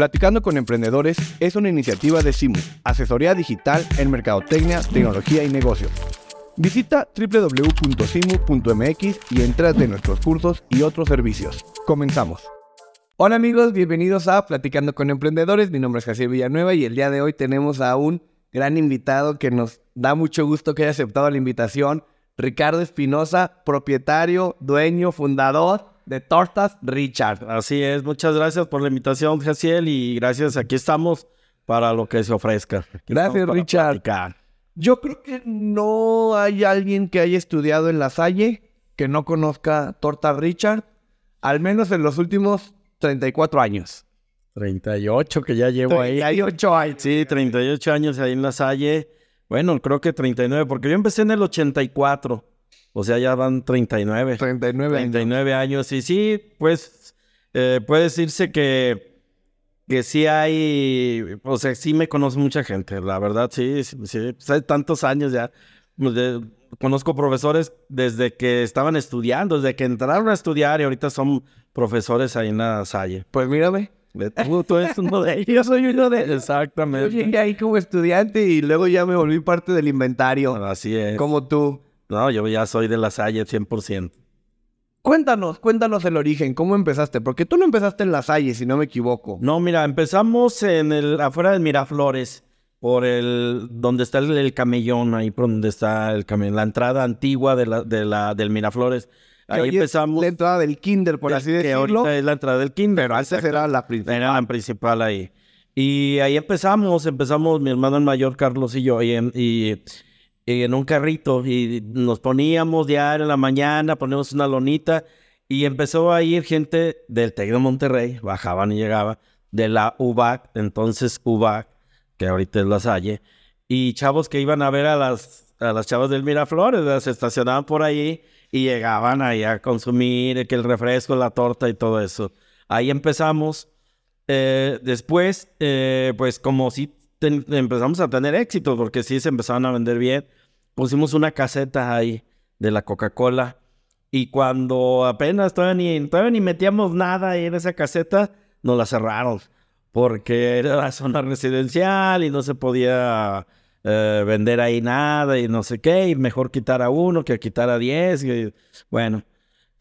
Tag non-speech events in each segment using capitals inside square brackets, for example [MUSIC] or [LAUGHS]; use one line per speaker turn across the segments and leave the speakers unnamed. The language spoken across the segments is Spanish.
Platicando con Emprendedores es una iniciativa de SIMU, asesoría digital en mercadotecnia, tecnología y negocios. Visita www.simu.mx y entra de nuestros cursos y otros servicios. Comenzamos. Hola amigos, bienvenidos a Platicando con Emprendedores. Mi nombre es Jaciel Villanueva y el día de hoy tenemos a un gran invitado que nos da mucho gusto que haya aceptado la invitación. Ricardo Espinosa, propietario, dueño, fundador de Tortas Richard.
Así es, muchas gracias por la invitación, Jaciel, y gracias, aquí estamos para lo que se ofrezca. Aquí
Gracias, Richard.
platicar.
Yo creo que no hay alguien que haya estudiado en la Salle que no conozca Tortas Richard, al menos en los últimos 34 años.
38 que ya llevo ahí.
38 años.
Sí, 38 años ahí en la Salle. Bueno, creo que 39, porque yo empecé en el 84. O sea, ya van 39.
39 años.
39 años. Y sí, pues eh, puede decirse que, que sí hay, o sea, sí me conoce mucha gente, la verdad, sí, sí, tantos años ya. Pues, de- conozco profesores desde que estaban estudiando, desde que entraron a estudiar y ahorita son profesores ahí en la Salle.
Pues mírame.
Tú, tú eres uno de ellos. [LAUGHS]
Yo soy uno de Yo
Exactamente.
llegué ahí como estudiante y luego ya me volví parte del inventario,
Así es.
como tú.
No, yo ya soy de la Salle 100%.
Cuéntanos, cuéntanos el origen, ¿cómo empezaste? Porque tú no empezaste en la Salle, si no me equivoco.
No, mira, empezamos en el afuera del Miraflores, por el donde está el, el camellón, ahí por donde está el camellón, la entrada antigua de la, de la, del Miraflores.
Que
Ahí empezamos.
La entrada del kinder, por así
que
decirlo.
ahorita es la entrada del kinder.
Pero antes era la principal.
Era la principal ahí. Y ahí empezamos, empezamos mi hermano el mayor, Carlos y yo, y en un carrito. Y nos poníamos diario en la mañana, poníamos una lonita. Y empezó a ir gente del TEC de Monterrey, bajaban y llegaban, de la UBAC, entonces UBAC, que ahorita es la Salle, y chavos que iban a ver a las, a las chavas del Miraflores, se estacionaban por ahí y llegaban ahí a consumir que el refresco, la torta y todo eso. Ahí empezamos. Eh, después, eh, pues como si empezamos a tener éxito, porque sí se empezaban a vender bien, pusimos una caseta ahí de la Coca-Cola. Y cuando apenas todavía ni, todavía ni metíamos nada ahí en esa caseta, nos la cerraron. Porque era la zona residencial y no se podía eh, vender ahí nada y no sé qué. Y mejor quitar a uno que quitar a diez. y- bueno,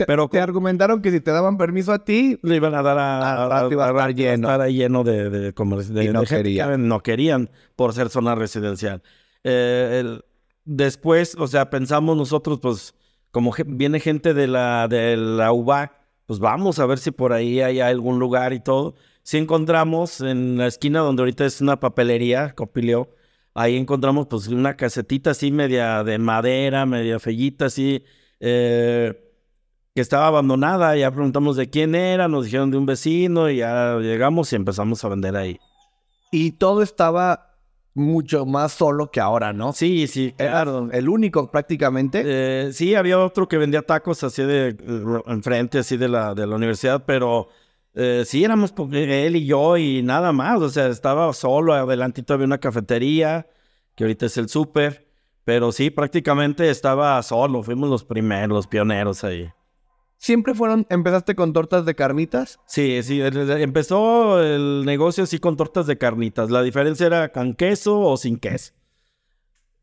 pero
Te argumentaron que si te daban permiso a ti,
le iban a dar a,
rato iba a estar lleno.
estar ahí lleno de, de, comerci- de-
Y no
de
querían.
no querían por ser zona residencial. Eh, el- después, o sea, pensamos nosotros, pues, como viene gente de la, de la UBAC, pues vamos a ver si por ahí hay algún lugar y todo. Si encontramos en la esquina donde ahorita es una papelería, Copileo, ahí encontramos pues una casetita así media de madera, media fellita así, eh, que estaba abandonada. Ya preguntamos de quién era, nos dijeron de un vecino y ya llegamos y empezamos a vender ahí.
y todo estaba mucho más solo que ahora, ¿no?
Sí, sí, claro.
Era el único prácticamente.
Eh, sí, había otro que vendía tacos así de eh, enfrente, así de la, de la universidad, pero eh, sí éramos él y yo y nada más. O sea, estaba solo, adelantito había una cafetería, que ahorita es el súper, pero sí, prácticamente estaba solo. Fuimos los primeros, los pioneros ahí.
Siempre fueron, empezaste con tortas de carnitas.
Sí, sí, empezó el negocio así con tortas de carnitas. La diferencia era con queso o sin queso.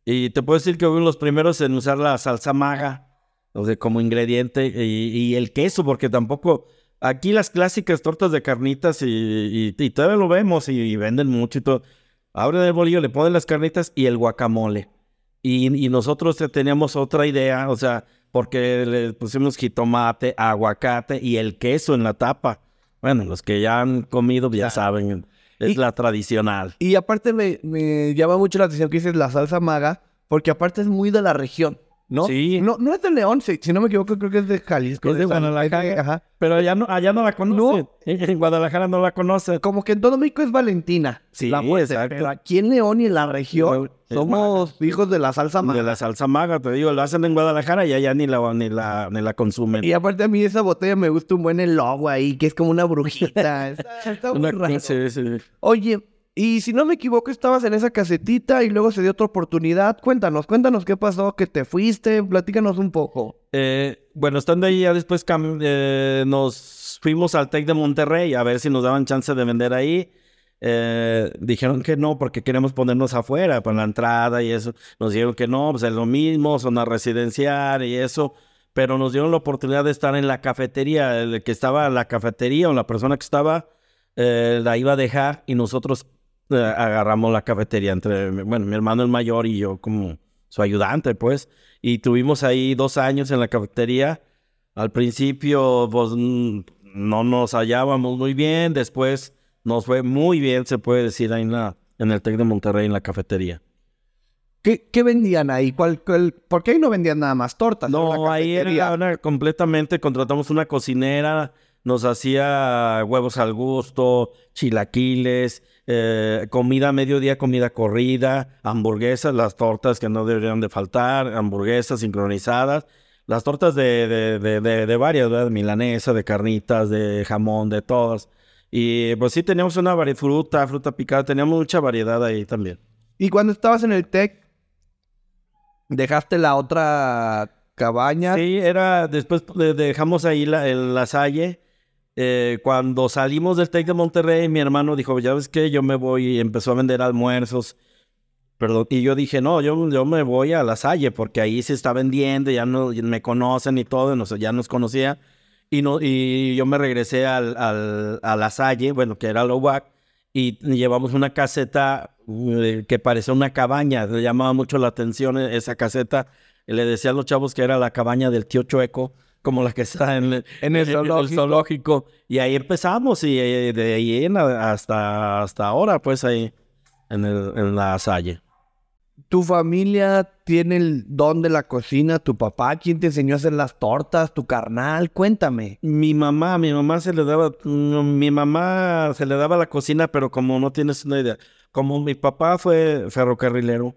Y te puedo decir que fuimos los primeros en usar la salsa maga o sea, como ingrediente y, el queso, porque tampoco... Aquí las clásicas tortas de carnitas y, todavía lo vemos y, venden mucho y todo. Abren el bolillo, le ponen las carnitas y el guacamole. Y, y nosotros te- teníamos otra idea, o sea, porque le pusimos jitomate, aguacate y el queso en la tapa. Bueno, los que ya han comido ya
Claro.
saben, es
Y-
la tradicional.
Y aparte me, me llama mucho la atención que dices la salsa maga, porque aparte es muy de la región, ¿no?
Sí.
No, no es de León, si, si no me equivoco, creo que es de Jalisco.
Es de Guadalajara.
Ajá.
Pero allá no, allá no la conocen. En Guadalajara no la conocen.
Como que en todo México es Valentina.
Sí,
la muerte,
exacto.
Pero aquí en León y en la región somos hijos de la salsa maga.
De la salsa maga, te digo, lo hacen en Guadalajara y allá ni la, ni la, ni la consumen.
Y aparte a mí esa botella me gusta un buen el logo ahí, que es como una brujita. [LAUGHS] Está, está muy
Una-
raro.
sí, sí.
Oye, y si no me equivoco, estabas en esa casetita y luego se dio otra oportunidad. Cuéntanos, cuéntanos qué pasó, que te fuiste, platícanos un poco.
Eh, bueno, estando ahí ya después eh, nos fuimos al TEC de Monterrey a ver si nos daban chance de vender ahí. eh, dijeron que no porque queremos ponernos afuera para la entrada y eso. Nos dijeron que no, pues es lo mismo, zona residencial y eso. Pero nos dieron la oportunidad de estar en la cafetería. El que estaba en la cafetería o la persona que estaba eh, la iba a dejar y nosotros eh, agarramos la cafetería entre, bueno, mi hermano el mayor y yo como su ayudante, pues. Y tuvimos ahí dos años en la cafetería. Al principio, pues, no nos hallábamos muy bien. Después nos fue muy bien, se puede decir, ahí en, la, en el TEC de Monterrey, en la cafetería.
¿Qué, qué vendían ahí? ¿Cuál, cuál- por qué ahí no vendían nada más tortas?
No, ahí era una- completamente, contratamos una cocinera, nos hacía huevos al gusto, chilaquiles, eh, comida a mediodía, comida corrida, hamburguesas, las tortas que no deberían de faltar, hamburguesas sincronizadas, las tortas de, de, de, de, de varias, ¿verdad? De milanesa, de carnitas, de jamón, de todas. Y pues sí, teníamos una variedad, fruta, fruta picada, teníamos mucha variedad ahí también.
Y cuando estabas en el TEC, dejaste la otra cabaña.
Sí, era, después de- dejamos ahí la, el la Salle. Eh, cuando salimos del TEC de Monterrey, mi hermano dijo, ya ves que yo me voy y empezó a vender almuerzos. Perdón, y yo dije, no, yo, yo me voy a La Salle porque ahí se está vendiendo, ya no me conocen y todo, nos- ya nos conocía. Y, no, yo me regresé al, a La Salle, bueno, que era la UAC, y llevamos una caseta eh, que parecía una cabaña. Le llamaba mucho la atención esa caseta. Le decía a los chavos que era la cabaña del tío Chueco, como la que está en,
En el zoológico.
zoológico. Y ahí empezamos, y eh, de ahí en hasta, hasta ahora, pues ahí en, el, en la Salle.
¿Tu familia tiene el don de la cocina? ¿Tu papá? ¿Quién te enseñó a hacer las tortas? ¿Tu carnal? Cuéntame.
Mi mamá, mi mamá se le daba, mi mamá se le daba la cocina, pero como no tienes una idea, como mi papá fue ferrocarrilero,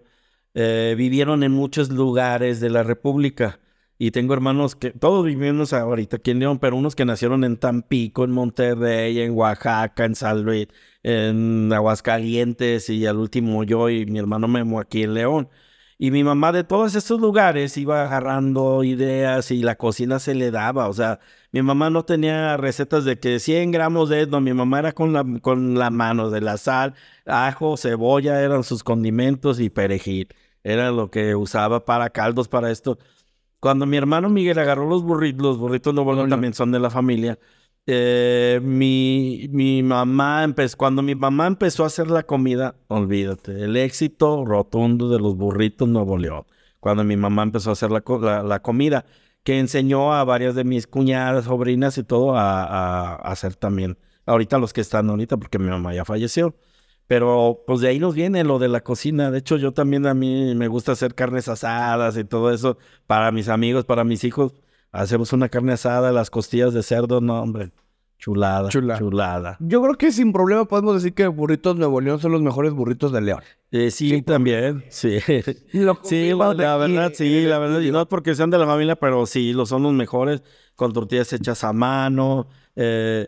eh, vivieron en muchos lugares de la República. Y tengo hermanos que, todos vivimos ahorita aquí en León, pero unos que nacieron en Tampico, en Monterrey, en Oaxaca, en San Luis, en Aguascalientes y al último yo y mi hermano Memo aquí en León. Y mi mamá de todos estos lugares iba agarrando ideas y la cocina se le daba. O sea, mi mamá no tenía recetas de que 100 gramos de esto. Mi mamá era con la, con la mano de la sal, ajo, cebolla, eran sus condimentos y perejil. Era lo que usaba para caldos, para esto. Cuando mi hermano Miguel agarró los burritos, los burritos no
no.
también son de la familia. eh, mi, mi mamá empezó, cuando mi mamá empezó a hacer la comida, olvídate, el éxito rotundo de los burritos Nuevo León. Cuando mi mamá empezó a hacer la, la- la comida, que enseñó a varias de mis cuñadas, sobrinas y todo a, a- a hacer también. Ahorita los que están ahorita, porque mi mamá ya falleció. Pero pues de ahí nos viene lo de la cocina. De hecho, yo también a mí me gusta hacer carnes asadas y todo eso para mis amigos, para mis hijos. Hacemos una carne asada, las costillas de cerdo, no, hombre. Chulada,
Chula.
chulada.
Yo creo que sin problema podemos decir que burritos Nuevo León son los mejores burritos de León.
Eh, sí, también, sí. [LAUGHS] Sí, la verdad, sí, la verdad. Y no es porque sean de la familia, pero sí, lo son los mejores, con tortillas hechas a mano. eh,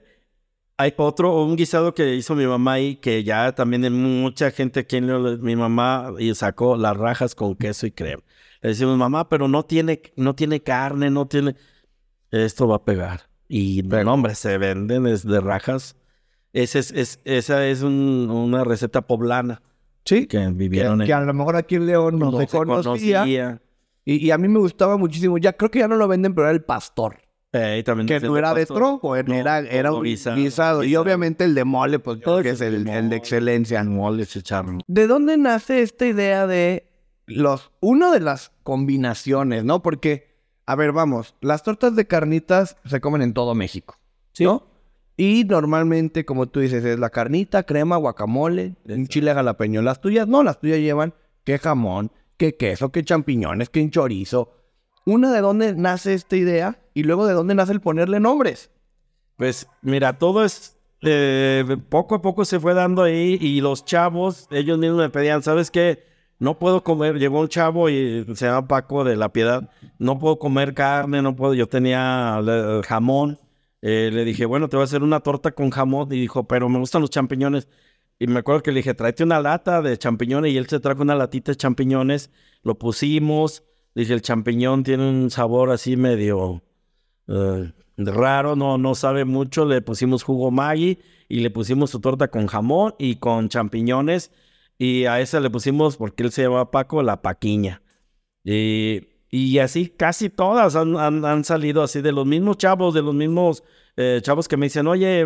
hay otro, un guisado que hizo mi mamá ahí, que ya también hay mucha gente aquí en León, mi mamá y sacó las rajas con queso y crema. Le decimos, mamá, pero no tiene, no tiene carne, no tiene... Esto va a pegar. Y, no, hombre, se venden es de rajas. Ese es, es- esa es un- una receta poblana
Sí,
que
que,
vivieron
que a lo mejor aquí en León no,
no
se
se
conocía.
conocía.
Y, y a mí me gustaba muchísimo. Ya creo que ya no lo venden, pero era el pastor.
Eh, y también
Que no era de tronco, era,
No,
era, un
guisado,
guisado. Y obviamente el de mole, pues que es el, el de excelencia.
Mole se echaron.
¿De dónde nace esta idea de los... Uno de las combinaciones, ¿no? Porque, a ver, vamos, las tortas de carnitas se comen en todo México, ¿no? Y normalmente, como tú dices, es la carnita, crema, guacamole, un chile jalapeño. Las tuyas no, las tuyas llevan qué jamón, qué queso, qué champiñones, qué chorizo. Una de dónde nace esta idea y luego de dónde nace el ponerle nombres.
Pues mira, todo es eh, poco a poco se fue dando ahí y los chavos, ellos mismos me pedían, ¿sabes qué? No puedo comer, llegó un chavo y se llama Paco de la Piedad, no puedo comer carne, no puedo, yo tenía eh, jamón, eh, le dije, bueno, te voy a hacer una torta con jamón y dijo, pero me gustan los champiñones. Y me acuerdo que le dije, tráete una lata de champiñones y él se trajo una latita de champiñones, lo pusimos, dije, el champiñón tiene un sabor así medio... eh, raro, no, no sabe mucho. Le pusimos jugo Maggi y le pusimos su torta con jamón y con champiñones. Y a esa le pusimos, porque él se llama Paco, la paquiña. Y, y así casi todas han, han- han salido así de los mismos chavos, de los mismos eh, chavos que me dicen, oye,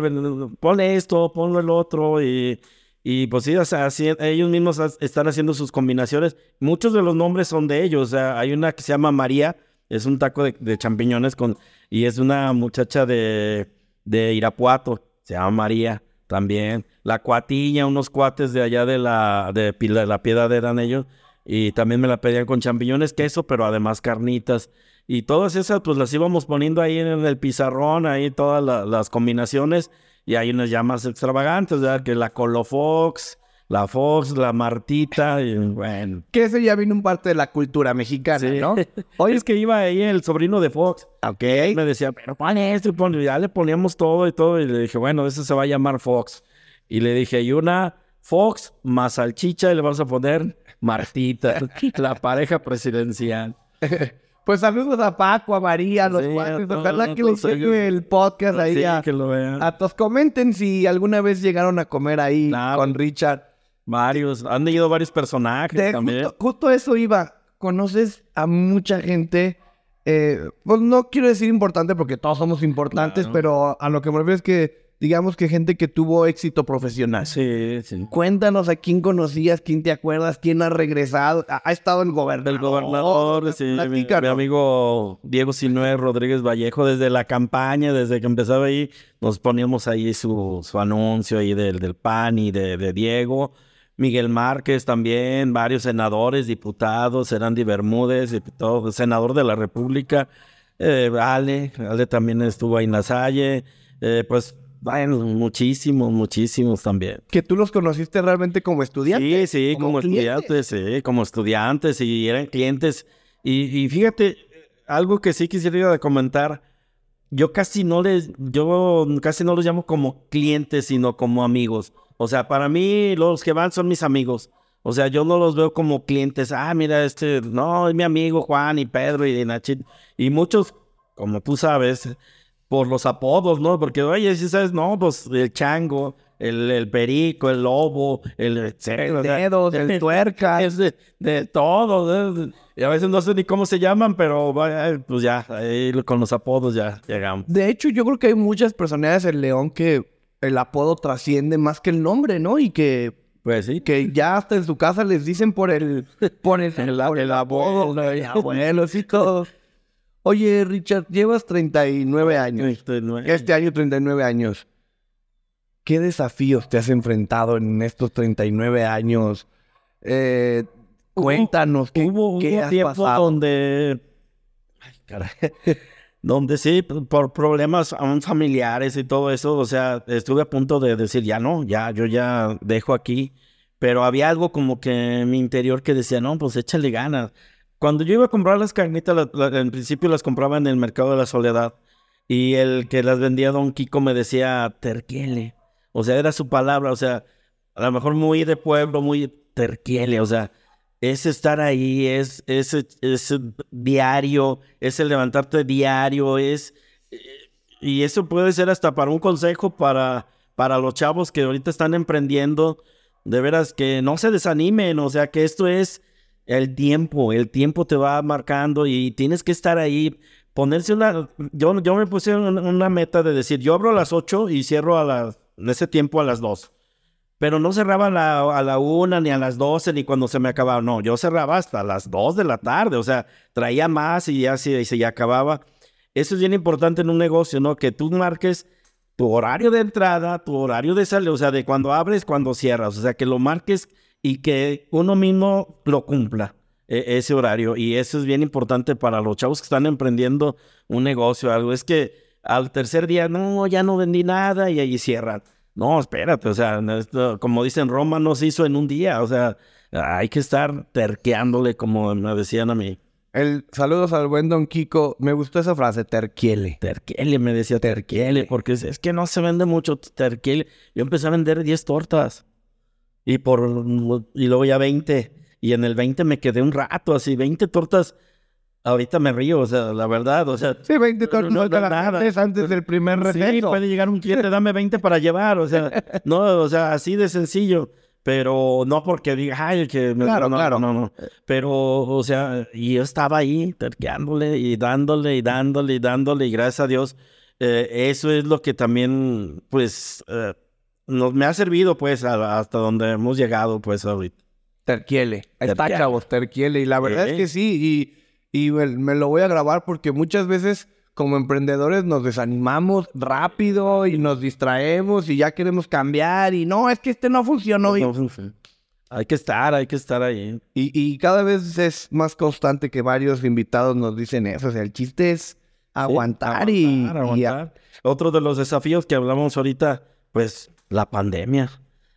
ponle esto, ponle el otro. Y, y pues sí, o sea, así- ellos mismos están haciendo sus combinaciones. Muchos de los nombres son de ellos. O sea, hay una que se llama María, es un taco de, de champiñones con, y es una muchacha de, de Irapuato, se llama María también. La cuatiña, unos cuates de allá de la, de, Pila- la piedad eran ellos. Y también me la pedían con champiñones, queso, pero además carnitas. Y todas esas, pues las íbamos poniendo ahí en el pizarrón, ahí todas la- las combinaciones. Y hay unas ya más extravagantes, ¿verdad? Que la Colofox, la Fox, la Martita, y bueno.
Que eso ya vino un parte de la cultura mexicana,
Sí.
¿no?
Oye, [LAUGHS] es que iba ahí el sobrino de Fox.
Ok.
Me decía, pero ponle esto y. Ya le poníamos todo y todo. Y le dije, bueno, eso se va a llamar Fox. Y le dije, y una Fox más salchicha y le vamos a poner Martita, [LAUGHS] la pareja presidencial. [LAUGHS]
Pues saludos a Paco, a María, a los
Sí,
cuates. Ojalá que les llegue el podcast ahí
Sí,
a,
que lo vean.
a todos. Comenten si alguna vez llegaron a comer ahí
Claro.
con Richard.
Varios, han ido varios personajes
De-
también.
justo, justo eso iba. Conoces a mucha gente. eh, pues no quiero decir importante porque todos somos importantes,
Claro.
pero a lo que me refiero es que, digamos que gente que tuvo éxito profesional.
Sí, sí.
Cuéntanos a quién conocías, quién te acuerdas, quién ha regresado. Ha, ha estado el gobernador.
El gobernador, sí, mi, amigo Diego Sinue Rodríguez Vallejo, desde la campaña, desde que empezaba ahí, nos poníamos ahí su, su anuncio ahí del, del PAN y de, de Diego. Miguel Márquez también, varios senadores, diputados, Erandi Bermúdez, diputado, senador de la República. Eh, Ale, Ale también estuvo ahí en la Salle. Eh, pues, bueno, muchísimos, muchísimos también.
Que tú los conociste realmente como estudiantes.
Sí, sí,
como
como, estudiantes, sí, como estudiantes y eran clientes. Y, y fíjate, algo que sí quisiera comentar, yo casi no les, yo casi no los llamo como clientes, sino como amigos. O sea, para mí los que van son mis amigos. O sea, yo no los veo como clientes. Ah, mira, este, no, es mi amigo Juan y Pedro y Nachito. Y muchos, como tú sabes, por los apodos, ¿no? Porque, oye, si sabes, no, pues el chango, el, el perico, el lobo, el etcétera,
Dedos, [LAUGHS] el tuerca.
es de, de todo. Y a veces no sé ni cómo se llaman, pero pues ya, ahí con los apodos ya llegamos.
De hecho, yo creo que hay muchas personalidades en León que el apodo trasciende más que el nombre, ¿no? Y que,
Pues sí.
que ya hasta en su casa les dicen por el, por el, [LAUGHS]
El-
por
el apodo.
el abuelo, y todo. Oye, Richard, llevas 39 años.
Este, no-
Este año 39 años. ¿Qué desafíos te has enfrentado en estos 39 años? Eh, cuéntanos, ¿qué,
hubo,
qué
hubo
has
tiempo
pasado?
donde. Ay, caray. [LAUGHS] donde sí, por problemas aún familiares y todo eso, o sea, estuve a punto de decir, ya no, ya, yo ya dejo aquí. Pero había algo como que en mi interior que decía, no, pues échale ganas. Cuando yo iba a comprar las carnitas, la- en principio las compraba en el mercado de la soledad. Y el que las vendía, don Kiko, me decía, terquiele. O sea, era su palabra, o sea, a lo mejor muy de pueblo, muy terquiele, o sea, es estar ahí, es, es, es diario, es el levantarte diario, es... Y eso puede ser hasta para un consejo para, para los chavos que ahorita están emprendiendo, de veras que no se desanimen, o sea, que esto es el tiempo, el tiempo te va marcando y tienes que estar ahí, ponerse una... Yo, yo me puse una, meta de decir, yo abro a las 8 y cierro a las, en ese tiempo a las 2. Pero no cerraba a la, a la una, ni a las 12, ni cuando se me acababa. No, yo cerraba hasta las 2 de la tarde. O sea, traía más y ya se, se ya acababa. Eso es bien importante en un negocio, ¿no? Que tú marques tu horario de entrada, tu horario de salida, o sea, de cuando abres, cuando cierras. O sea, que lo marques y que uno mismo lo cumpla, e- ese horario. Y eso es bien importante para los chavos que están emprendiendo un negocio, algo. Es que al tercer día, no, ya no vendí nada y ahí cierran. No, espérate, o sea, esto, como dicen, Roma no se hizo en un día, o sea, hay que estar terqueándole, como me decían a mí.
El, saludos al buen Don Kiko. Me gustó esa frase, terquiele.
Terquele, me decía terquele, porque es, es que no se vende mucho terquele. Yo empecé a vender 10 tortas y por y luego ya 20 y en el 20 me quedé un rato así, 20 tortas ahorita me río, o sea, la verdad, o sea.
Sí, 20
no,
tortas
no, no,
calabates antes del primer
Sí,
receso.
puede llegar un cliente, dame 20 para llevar, o sea, [LAUGHS] no, o sea, así de sencillo. Pero no porque diga, ay, que me-
Claro,
no,
claro.
No, no. Pero, o sea, y yo estaba ahí, terqueándole y dándole y dándole y dándole, y gracias a Dios, eh, eso es lo que también, pues, eh, nos me ha servido, pues, a- hasta donde hemos llegado, pues, ahorita.
Terquiele. Ahí está, chavos, Terquiele. Y la verdad
Sí.
es que sí. Y, y me, me lo voy a grabar porque muchas veces como emprendedores nos desanimamos rápido y nos distraemos y ya queremos cambiar. Y no, es que este no funcionó. Y,
No, sí, sí. Hay que estar, hay que estar ahí.
y- y cada vez es más constante que varios invitados nos dicen eso. O sea, el chiste es aguantar, y,
Aguantar,
y a-
aguantar. Otro de los desafíos que hablamos ahorita, pues la pandemia.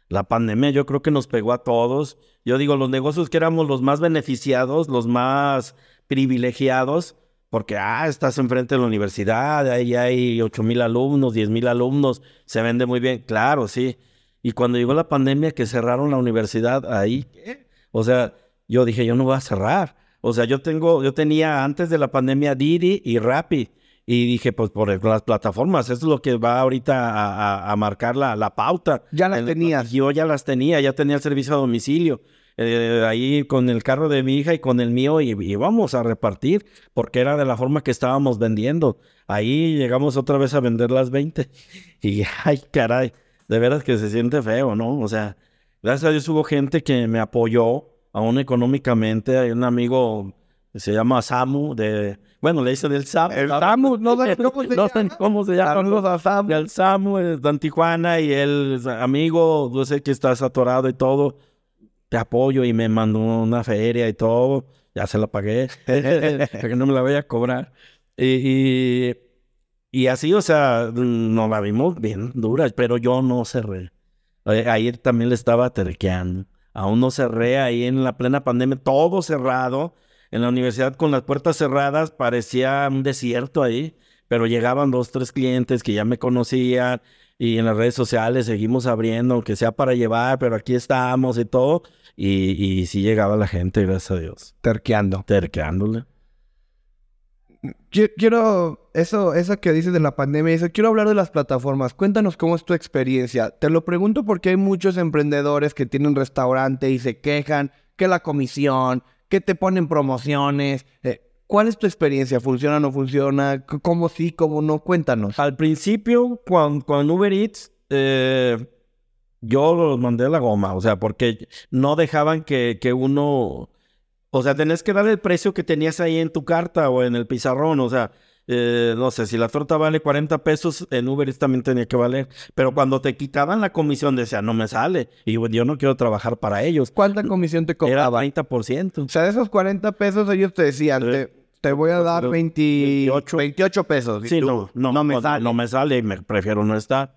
La pandemia yo creo que nos pegó a todos. Yo digo, los negocios que éramos los más beneficiados, los más privilegiados, porque, ah, estás enfrente de la universidad, ahí hay ocho mil alumnos, diez mil alumnos, se vende muy bien. Claro, sí. Y cuando llegó la pandemia que cerraron la universidad, ahí, ¿qué? O sea, yo dije, yo no voy a cerrar. O sea, yo tengo, yo tenía antes de la pandemia Didi y Rappi. Y dije, pues por las plataformas, eso es lo que va ahorita a, a- a marcar la, la pauta.
Ya las
En-
tenías.
Yo ya las tenía, ya tenía el servicio a domicilio. eh, ahí con el carro de mi hija y con el mío y, y vamos a repartir porque era de la forma que estábamos vendiendo. Ahí llegamos otra vez a vender las 20 [LAUGHS] y ay caray, de veras que se siente feo, ¿no? O sea, gracias a Dios hubo gente que me apoyó aún económicamente. Hay un amigo se llama Samu de, bueno, le dicen el Samu.
El Samu, no sé [LAUGHS] cómo se
No sé
llama.
cómo se llama.
Saludos a Samu.
El Samu está en Tijuana y él, es amigo, yo sé que estás atorado y todo, te apoyo y me mandó una feria y todo, ya se la pagué, [LAUGHS] que no me la vaya a cobrar. Y, y, y así, o sea, nos la vimos bien dura, pero yo no cerré. Eh, Ahí también le estaba terqueando. Aún no cerré ahí en la plena pandemia, todo cerrado. En la universidad con las puertas cerradas parecía un desierto ahí, pero llegaban dos, tres clientes que ya me conocían y en las redes sociales seguimos abriendo, aunque sea para llevar, pero aquí estamos y todo. Y, y sí llegaba la gente, gracias a Dios,
Terqueando.
terqueándole.
Qui- Quiero, eso, eso que dices de la pandemia, eso, quiero hablar de las plataformas. Cuéntanos cómo es tu experiencia. Te lo pregunto porque hay muchos emprendedores que tienen restaurante y se quejan que la comisión, que te ponen promociones. Eh, ¿Cuál es tu experiencia? ¿Funciona o no funciona? ¿Cómo sí, cómo no? Cuéntanos.
Al principio, cuando, con Uber Eats, eh, yo los mandé a la goma, o sea, porque no dejaban que, que uno, o sea, tenés que dar el precio que tenías ahí en tu carta o en el pizarrón, o sea, eh, no sé, si la torta vale 40 pesos, en Uber Eats también tenía que valer, pero cuando te quitaban la comisión, decía, no me sale, y yo no quiero trabajar para ellos.
¿Cuánta comisión te
Era
cobraba?
30%.
O sea, de esos 40 pesos ellos te decían,
Sí.
te, te voy a dar 20
28.
28 pesos.
Sí,
tú,
no, no,
no me
no,
sale.
no me sale y me prefiero no estar.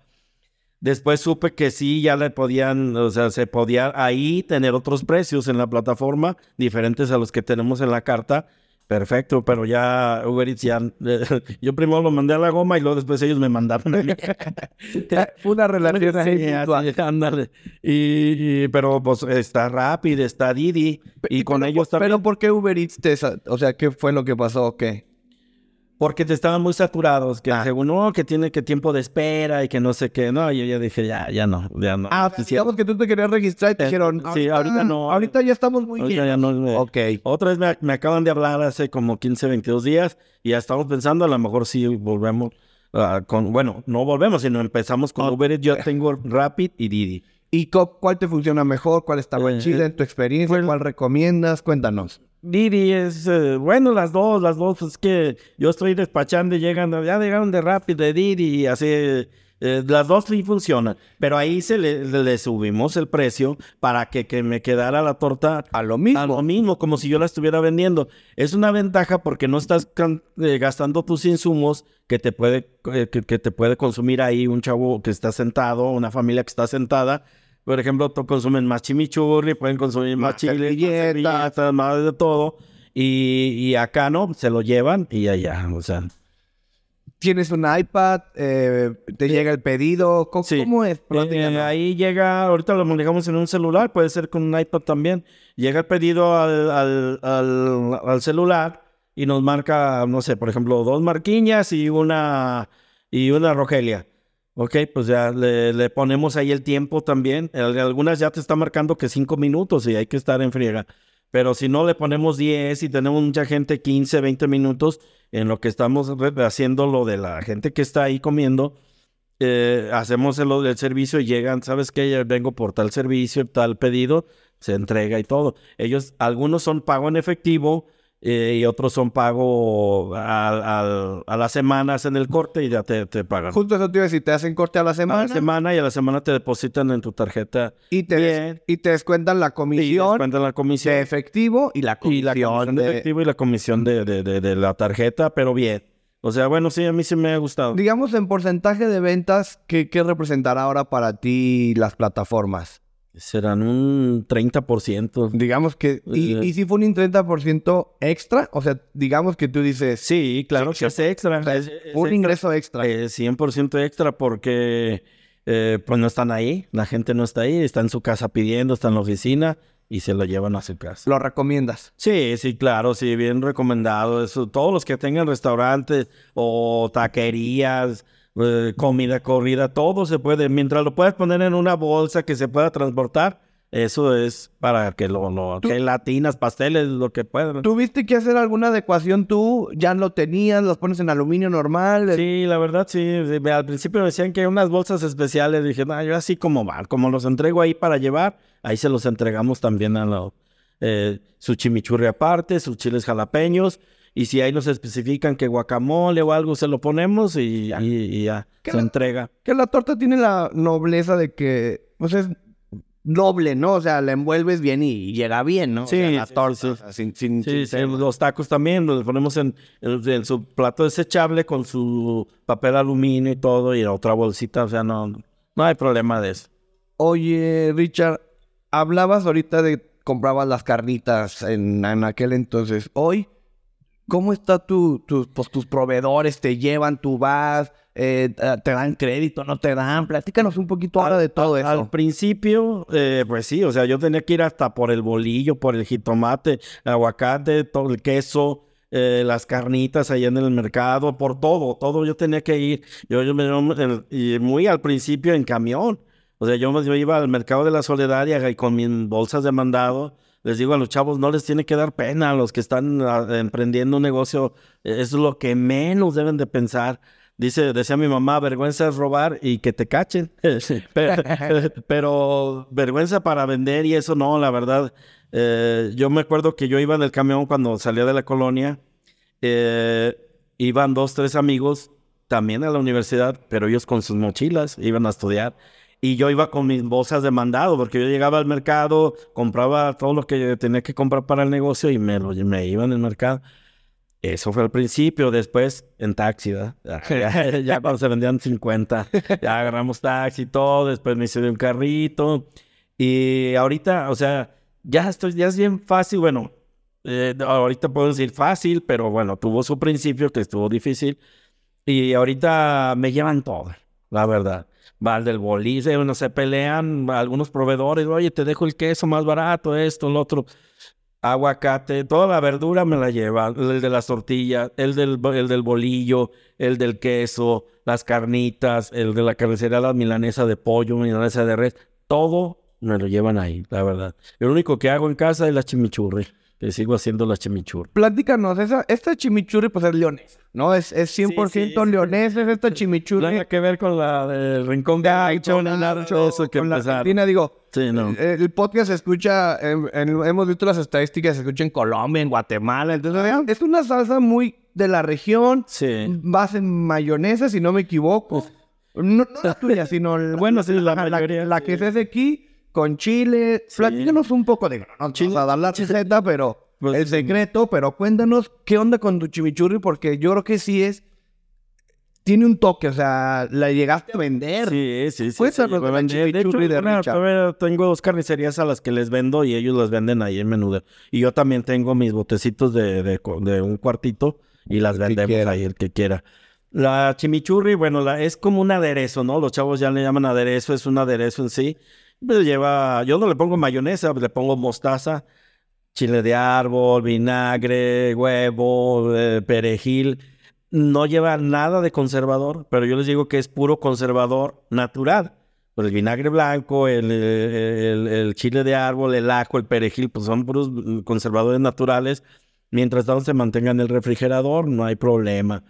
Después supe que sí, ya le podían, o sea, se podía ahí tener otros precios en la plataforma, diferentes a los que tenemos en la carta. Perfecto, pero ya Uber Eats ya, [LAUGHS] yo primero lo mandé a la goma y luego después ellos me mandaron [LAUGHS]
una [LAUGHS] relación ahí
ándale. Y, y- pero pues está Rapid, está Didi, y con
pero,
ellos también.
Pero ¿por qué Uber Eats te... O sea, ¿qué fue lo que pasó qué?
Porque te estaban muy saturados, que
Ah.
según, no, que tiene que tiempo de espera y que no sé qué. No, yo ya dije, ya, ya no, ya no.
Ah,
Sí, sí,
digamos que tú te querías registrar y te
Eh,
dijeron...
sí, ahorita no.
Ahorita ya estamos muy
ahorita
bien.
ya no me-
Ok.
Otra vez me, me acaban de hablar hace como 15, 22 días y ya estamos pensando, a lo mejor sí volvemos ah, con, bueno, no volvemos, sino empezamos con Uber Eats. Yo tengo Rapid y Didi.
¿Y cuál te funciona mejor? ¿Cuál está más
Eh,
chida en tu experiencia?
pues-
¿Cuál recomiendas? Cuéntanos.
Didi es, eh, bueno, las dos, las dos, es que yo estoy despachando y llegan, ya llegaron de Rapid, de Didi, y así, eh, las dos sí funcionan, pero ahí se le, subimos el precio para que, que me quedara la torta
A lo mismo.
a lo mismo, como si yo la estuviera vendiendo. Es una ventaja porque no estás can- eh, gastando tus insumos que te puede que, que te puede consumir ahí un chavo que está sentado, una familia que está sentada. Por ejemplo, consumen más chimichurri, pueden consumir más,
Más
chile, más más de todo. Y, y acá no, se lo llevan y allá, o sea.
¿Tienes un iPad? Eh, ¿Te llega el pedido? ¿Cómo,
Sí.
cómo es?
Eh, ahí llega, ahorita lo manejamos en un celular, puede ser con un iPad también. Llega el pedido al, al, al, al celular y nos marca, no sé, por ejemplo, dos marquiñas y una, y una Rogelia. Ok, pues ya le, ponemos ahí el tiempo también. Algunas ya te está marcando que cinco minutos y hay que estar en friega. Pero si no le ponemos 10 y tenemos mucha gente 15, 20 minutos en lo que estamos haciendo lo de la gente que está ahí comiendo, eh, hacemos el, servicio y llegan, ¿sabes qué? Ya vengo por tal servicio, tal pedido, se entrega y todo. Ellos, algunos son pago en efectivo, eh, y otros son pago a, las semanas en el corte y ya te, te pagan.
Justo eso te iba a decir, te hacen corte a la semana.
A la semana y a la semana te depositan en tu tarjeta.
Y te, y te descuentan la comisión.
descuentan la comisión.
De efectivo y la comisión,
de... efectivo y la comisión de, de, la tarjeta, pero bien. O sea, bueno, sí, a mí sí me ha gustado.
Digamos, en porcentaje de ventas, ¿qué, qué representará ahora para ti las plataformas?
Serán un 30%.
Digamos que... ¿Y, eh, si fue un 30% extra? O sea, digamos que tú dices...
Sí, claro que es extra.
un ingreso extra.
Es 100% extra porque eh, pues no están ahí. La gente no está ahí. Está en su casa pidiendo, está en la oficina y se lo llevan a su casa.
¿Lo recomiendas?
Sí, sí, claro, sí, bien recomendado. Eso, todos los que tengan restaurantes o taquerías eh, comida corrida, todo se puede. Mientras lo puedes poner en una bolsa que se pueda transportar, eso es para que lo, lo que latinas, pasteles, lo que puedan.
¿Tuviste que hacer alguna adecuación tú? ¿Ya lo tenías? ¿Los pones en aluminio normal?
Sí, la verdad sí. Al principio me decían que hay unas bolsas especiales. Dije, no, yo así como van, como los entrego ahí para llevar, ahí se los entregamos también a lo, eh, su chimichurri aparte, sus chiles jalapeños y si ahí nos especifican que guacamole o algo, se lo ponemos y, ya se entrega.
Que la torta tiene la nobleza de que, pues es doble, ¿no? O sea, la envuelves bien y, llega bien, ¿no?
Sí,
la torta, sin, sin,
sí, los tacos también los ponemos en, su plato desechable con su papel aluminio y todo y otra bolsita, o sea, no, no hay problema de eso.
Oye, Richard, hablabas ahorita de comprabas las carnitas en, en aquel entonces. Hoy ¿Cómo está tu, pues, tus proveedores? ¿Te llevan, tú vas? Eh, ¿Te dan crédito? ¿No te dan? Platícanos un poquito ahora de todo eso.
Al principio, eh, pues sí, o sea, yo tenía que ir hasta por el bolillo, por el jitomate, el aguacate, todo el queso, eh, las carnitas allá en el mercado, por todo, todo yo tenía que ir. Yo, yo me y muy al principio en camión. O sea, yo, yo iba al mercado de la Soledad y con mis bolsas de mandado les digo a los chavos, no les tiene que dar pena a los que están ah, emprendiendo un negocio. Eso es lo que menos deben de pensar. Dice, decía mi mamá, vergüenza es robar y que te cachen. [LAUGHS] [LAUGHS] pero, vergüenza para vender y eso no, la verdad. Eh, yo me acuerdo que yo iba en el camión cuando salía de la colonia. Eh, iban dos, tres amigos también a la universidad, pero ellos con sus mochilas iban a estudiar y yo iba con mis bolsas de mandado, porque yo llegaba al mercado, compraba todo lo que tenía que comprar para el negocio y me, lo, me iba en el mercado. Eso fue al principio, después en taxi, ¿verdad? [LAUGHS] Ya, cuando se vendían 50, ya agarramos taxi y todo, después me hice un carrito. Y ahorita, o sea, ya estoy, ya es bien fácil, bueno, eh, ahorita puedo decir fácil, pero bueno, tuvo su principio que estuvo difícil. Y ahorita me llevan todo, la verdad va al del boliche, bueno, se pelean algunos proveedores, oye, te dejo el queso más barato, esto, lo otro, aguacate, toda la verdura me la lleva, el de las tortillas, el del, el del bolillo, el del queso, las carnitas, el de la carnicería, la milanesa de pollo, milanesa de res, todo me lo llevan ahí, la verdad. Lo único que hago en casa es la chimichurri sigo haciendo la chimichurri.
Platícanos, esa, esta chimichurri pues es leonesa, ¿no? Es, es 100% sí, leonesa, es esta chimichurri.
Nada que ver con la del Rincón
Gacho, nada de eso que con la Argentina, digo.
Sí, no.
Eh, el, podcast se escucha, hemos visto las estadísticas, se escucha en Colombia, en Guatemala, entonces es una salsa muy de la región.
Sí.
Base en mayonesa, si no me equivoco. No, no la tuya, sino...
bueno, sí, la, mayoría,
la, que se hace aquí con chile. Sí. Platícanos un poco de... No chile, a dar la receta, pero... Pues, el secreto, pero cuéntanos qué onda con tu chimichurri, porque yo creo que sí es... Tiene un toque, o sea, la llegaste a vender.
Sí, sí, sí.
Puedes
sí,
de, de hecho,
de tengo dos carnicerías a las que les vendo y ellos las venden ahí en menudo. Y yo también tengo mis botecitos de, de, de un cuartito y las vendemos ahí el que quiera. La chimichurri, bueno, la, es como un aderezo, ¿no? Los chavos ya le llaman aderezo, es un aderezo en sí. Lleva, yo no le pongo mayonesa, le pongo mostaza, chile de árbol, vinagre, huevo, eh, perejil. No lleva nada de conservador, pero yo les digo que es puro conservador natural. Pues el vinagre blanco, el, el- el chile de árbol, el ajo, el perejil, pues son puros mm, conservadores naturales. Mientras tanto se mantenga en el refrigerador, no hay problema.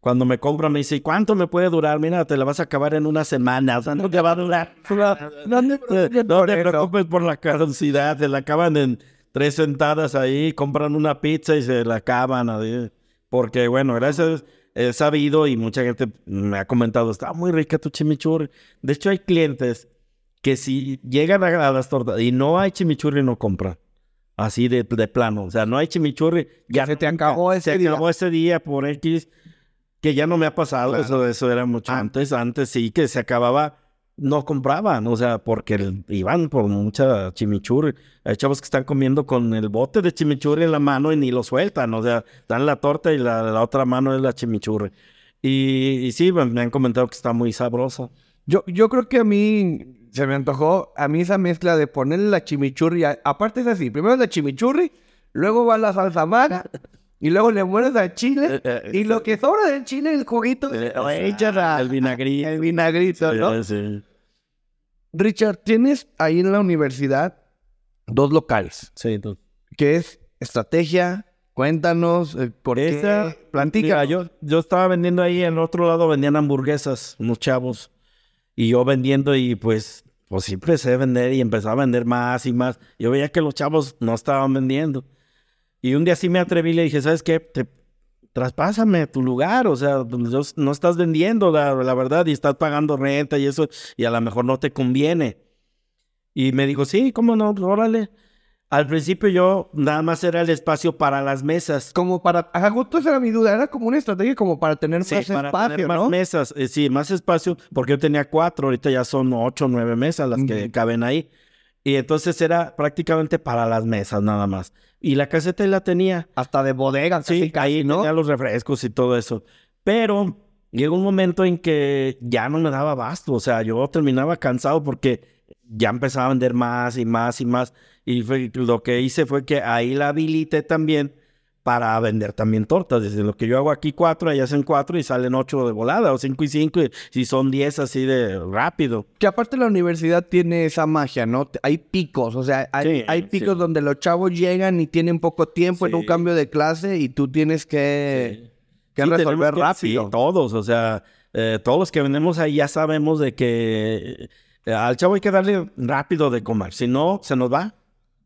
Cuando me compran me dice, ¿y cuánto me puede durar? Mira, te la vas a acabar en una semana, o sea, no te va a durar. [LAUGHS]
No te [LAUGHS] preocupes
No
por
te
eso.
preocupes por la caducidad, se la acaban en tres sentadas ahí, compran una pizza y se la acaban. ahí. Porque bueno, gracias, he sabido y mucha gente me ha comentado, está muy rica tu chimichurri. De hecho, hay clientes que si llegan a, las tortas y no hay chimichurri, no compran. Así de, de plano, o sea, no hay chimichurri. Ya
se te acabó ese
Se
día.
acabó ese día por X, que ya no me ha pasado.
Claro.
Eso, eso era mucho
Ah.
antes. Antes sí que se acababa, no compraban, o sea, porque el- iban por mucha chimichurri. Hay chavos que están comiendo con el bote de chimichurri en la mano y ni lo sueltan, o sea, dan la torta y la, la otra mano es la chimichurri. Y, y sí, me me han comentado que está muy sabroso.
Yo, yo creo que a mí se me antojó, a mí esa mezcla de ponerle la chimichurri, a- aparte es así, primero es la chimichurri, luego va la salsa y luego le mueres al chile,
Eh, eh,
y lo que sobra del chile, el juguito, lo echas a-
el vinagrito.
el vinagrito, ¿no?
Eh, sí.
Richard, tienes ahí en la universidad dos locales,
Sí, tú.
que es estrategia, cuéntanos, eh, por
Esa,
qué, platica.
Mira, yo, yo estaba vendiendo ahí, en el otro lado vendían hamburguesas, unos chavos. Y yo vendiendo y pues, pues sí empecé a vender y empezaba a vender más y más. Yo veía que los chavos no estaban vendiendo. Y un día sí me atreví y le dije, ¿sabes qué? Te, traspásame tu lugar, o sea, no estás vendiendo la, la verdad y estás pagando renta y eso, y a lo mejor no te conviene. Y me dijo, sí, ¿cómo no? Pues, Órale. Al principio yo nada más era el espacio para las mesas.
Como para, ajá, justo esa era mi duda, era como una estrategia como para tener
Sí,
más
para
espacio,
tener más mesas, eh, sí, más espacio, porque yo tenía cuatro, ahorita ya son ocho nueve mesas las que
Ujú.
caben ahí. Y entonces era prácticamente para las mesas nada más. Y la caseta ahí la tenía.
Hasta de bodega,
Sí,
casi, casi,
ahí
¿no?
tenía los refrescos y todo eso. Pero llegó un momento en que ya no me daba abasto. O sea, yo terminaba cansado porque ya empezaba a vender más y más y más. Y fue- lo que hice fue que ahí la habilité también para vender también tortas. Desde lo que yo hago aquí cuatro, ahí hacen cuatro y salen ocho de volada, o cinco y cinco, y si son diez así de rápido.
Que aparte la universidad tiene esa magia, ¿no? Hay picos, o sea, hay,
Sí,
hay
sí.
picos donde los chavos llegan y tienen poco tiempo en un cambio de clase y tú tienes que, resolver
que-
rápido.
sí, todos, o sea, eh, todos los que vendemos ahí ya sabemos de que eh, al chavo hay que darle rápido de comer, si no, se nos va.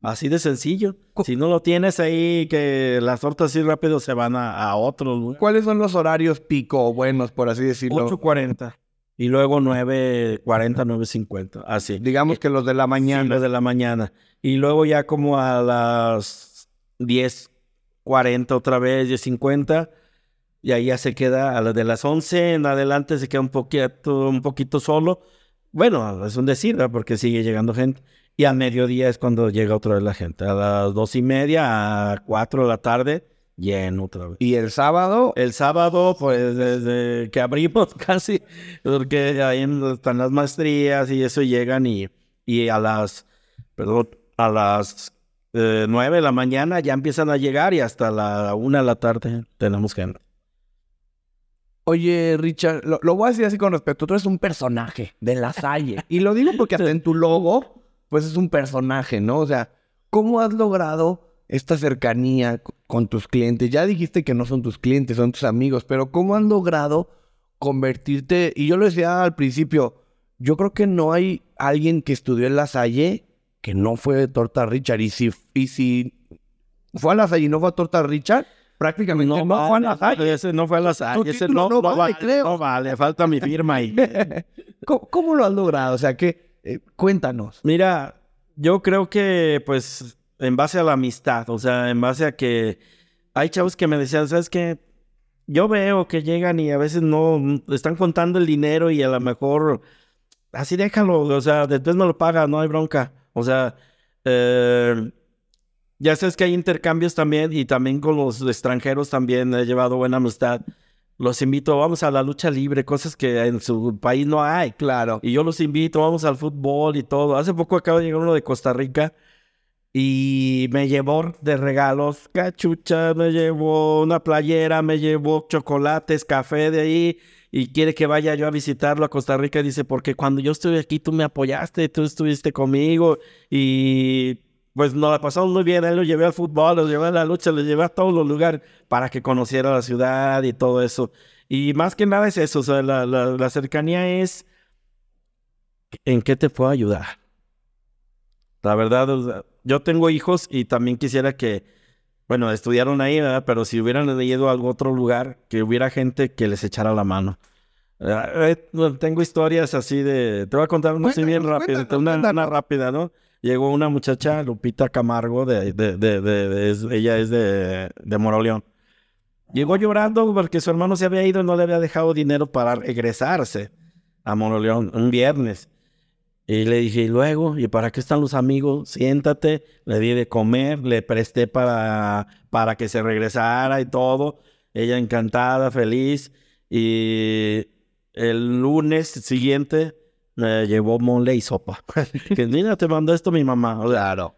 Así de sencillo. Si no lo tienes ahí, que las tortas así rápido se van a, a otro lugar.
¿Cuáles son los horarios pico o buenos, por así decirlo?
8.40. Y luego 9.40, 9.50. Así.
Digamos que los de la
Mañana.
mañana.
de la mañana. Y luego ya como a las 10.40 otra vez, 10.50. Y ahí ya se queda, a las de las 11 en adelante se queda un poquito, un poquito solo. Bueno, es un decir, ¿verdad? porque sigue llegando gente. Y a mediodía es cuando llega otra vez la gente. A las dos y media, a 4 de la tarde, lleno otra vez.
Y el sábado,
El sábado, pues desde que abrimos [LAUGHS] casi, porque ahí están las maestrías y eso llegan y, y a las, perdón, a las eh, nueve de la mañana ya empiezan a llegar y hasta la una de la tarde tenemos gente.
oye, Richard, lo, lo voy a decir así con respeto. Tú eres un personaje de la Salle. y lo digo porque hasta [LAUGHS] en tu logo, pues es un personaje, ¿no? O sea, ¿cómo has logrado esta cercanía con tus clientes? Ya dijiste que no son tus clientes, son tus amigos, pero ¿cómo has logrado convertirte? Y yo lo decía al principio, yo creo que no hay alguien que estudió en la Salle que no fue de Torta Richard. Y si, y si fue a la Salle y no fue a Torta Richard, prácticamente no, fue a la Salle.
Ese no fue a la Salle. Ese no,
no
no
vale,
vale,
creo.
no vale, falta mi firma ahí.
¿Cómo, cómo lo has logrado? O sea, que eh, cuéntanos.
Mira, yo creo que pues en base a la amistad, o sea, en base a que hay chavos que me decían, ¿sabes qué? Yo veo que llegan y a veces no están contando el dinero y a lo mejor así déjalo, o sea, después me lo paga, no hay bronca. O sea, eh, ya sabes que hay intercambios también y también con los extranjeros también he llevado buena amistad. Los invito, vamos a la lucha libre, cosas que en su país no hay.
Claro.
Y yo los invito, vamos al fútbol y todo. Hace poco acaba de llegar uno de Costa Rica y me llevó de regalos cachucha, me llevó una playera, me llevó chocolates, café de ahí y quiere que vaya yo a visitarlo a Costa Rica. Dice, porque cuando yo estuve aquí tú me apoyaste, tú estuviste conmigo y pues nos la pasamos muy bien. Él lo llevé al fútbol, lo llevé a la lucha, lo llevé a todos los lugares para que conociera la ciudad y todo eso. Y más que nada es eso, o sea, la, la cercanía es en qué te puedo ayudar. La verdad, yo tengo hijos y también quisiera que, bueno, estudiaron ahí, ¿verdad? Pero si hubieran ido a algún otro lugar, que hubiera gente que les echara la mano. Eh, eh, tengo historias así de... Te voy a contar una así bien rápida, una, rápida, ¿no? Llegó una muchacha, Lupita Camargo, de, de, de, ella es de, de Moroleón. Llegó llorando porque su hermano se había ido y no le había dejado dinero para regresarse a Moroleón un viernes. Y le dije, y luego, ¿y para qué están los amigos? Siéntate, le di de comer, le presté para, para que se regresara y todo. Ella encantada, feliz. Y el lunes siguiente me llevó mole y sopa. [LAUGHS] que mira, te mandó esto mi mamá.
claro.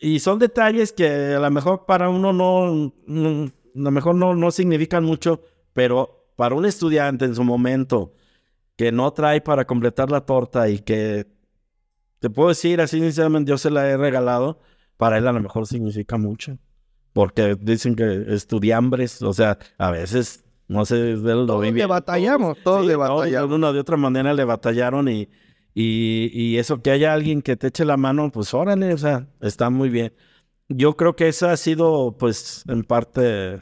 Y son detalles que a lo mejor para uno no, no a lo mejor no, no significan mucho, pero para un estudiante en su momento que no trae para completar la torta y que te puedo decir así sinceramente, yo se la he regalado. Para él a lo mejor significa mucho. Porque dicen que estudiambres, o sea, a veces, no sé, lo
todos le batallamos, todos le batallamos.
de una de otra manera le batallaron y, y, y, eso que haya alguien que te eche la mano, pues órale, o sea, está muy bien. Yo creo que esa ha sido, pues, en parte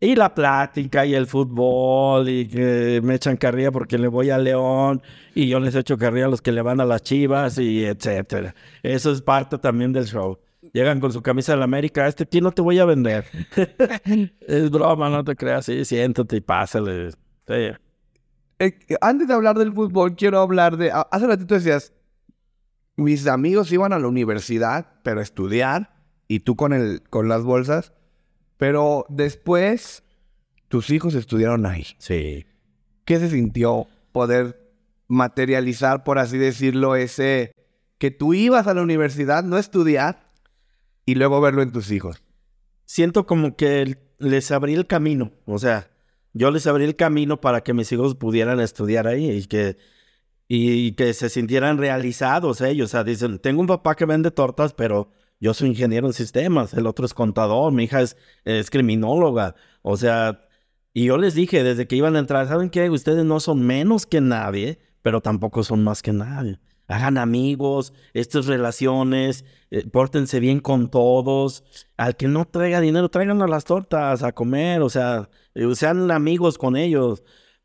y la plática y el fútbol y que me echan carrilla porque le voy a León y yo les echo carrilla a los que le van a las Chivas y etcétera. Eso es parte también del show. Llegan con su camisa de la América, este aquí no te voy a vender. [LAUGHS] es broma, no te creas, sí, siéntate y pásale.
Eh, antes de hablar del fútbol, quiero hablar de... Hace ratito decías, mis amigos iban a la universidad, pero a estudiar, y tú con, el, con las bolsas. Pero después, tus hijos estudiaron ahí.
Sí.
¿Qué se sintió poder materializar, por así decirlo, ese que tú ibas a la universidad, no estudiar, y luego verlo en tus hijos?
Siento como que les abrí el camino. O sea, yo les abrí el camino para que mis hijos pudieran estudiar ahí y que, y que se sintieran realizados ellos. O sea, dicen, tengo un papá que vende tortas, pero yo soy ingeniero en sistemas, el otro es contador, mi hija es, es criminóloga. O sea, y yo les dije desde que iban a entrar, ¿saben qué? Ustedes no son menos que nadie, pero tampoco son más que nadie. Hagan amigos, estas relaciones, eh, pórtense bien con todos. Al que no traiga dinero, traigan a las tortas a comer, o sea, eh, sean amigos con ellos.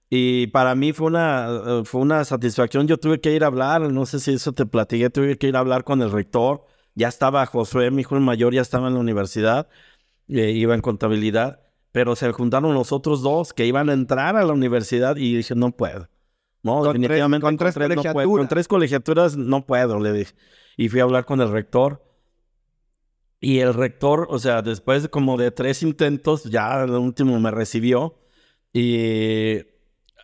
Y para mí fue una, eh, fue una satisfacción. Yo tuve que ir a hablar, no sé si eso te platiqué, tuve que ir a hablar con el rector ya estaba Josué, mi hijo mayor, ya estaba en la universidad, iba en contabilidad, pero se juntaron los otros dos que iban a entrar a la universidad y dije, no puedo. No, definitivamente con, tres, no puedo. Con tres colegiaturas no puedo, le dije. Y fui a hablar con el rector. Y el rector, o sea, después de como de tres intentos, ya el último me recibió. Y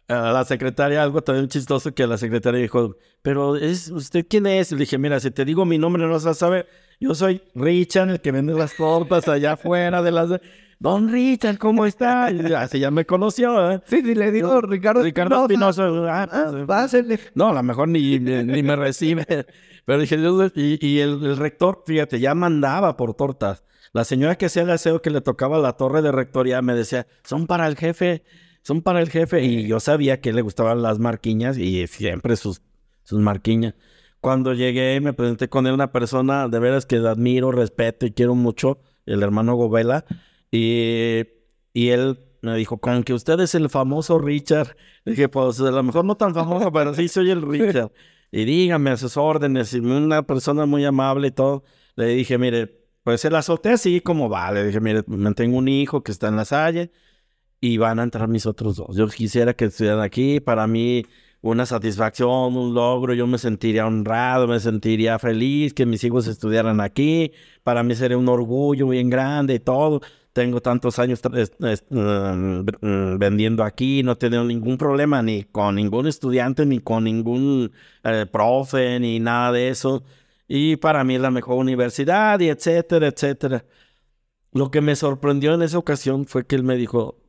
a la secretaria algo también chistoso que la secretaria dijo, pero es usted quién es? Le dije, mira, si te digo mi nombre no vas a saber. Yo soy Richard, el que vende las tortas allá afuera de las... Don Richard, ¿cómo está? [LAUGHS] Así ya me conoció, ¿eh?
Sí, sí, le digo Ricardo
Ricardo Espinosa. Ah, ah, pues, no, a lo mejor ni, ni, me recibe. [LAUGHS] Pero dije, y, y el, el, rector, fíjate, ya mandaba por tortas. La señora que hacía el aseo que le tocaba la torre de rectoría me decía, son para el jefe son para el jefe. Y yo sabía que le gustaban las marquiñas y siempre sus, sus marquiñas. Cuando llegué me presenté con él, una persona de veras que admiro, respeto y quiero mucho, el hermano Govela. Y, y él me dijo, con que usted es el famoso Richard. Le dije, pues a lo mejor no tan famoso, [LAUGHS] pero sí soy el Richard. Y dígame a sus órdenes, y una persona muy amable y todo. Le dije, mire, pues se la solté así como va. Le dije, mire, me tengo un hijo que está en la salle y van a entrar mis otros dos. Yo quisiera que estuvieran aquí. Para mí, una satisfacción, un logro. Yo me sentiría honrado, me sentiría feliz que mis hijos estudiaran aquí. Para mí sería un orgullo bien grande y todo. Tengo tantos años mm, vendiendo aquí, no he tenido ningún problema ni con ningún estudiante, ni con ningún eh, profe, ni nada de eso. y para mí es la mejor universidad y etcétera, etcétera. Lo que me sorprendió en esa ocasión fue que él me dijo,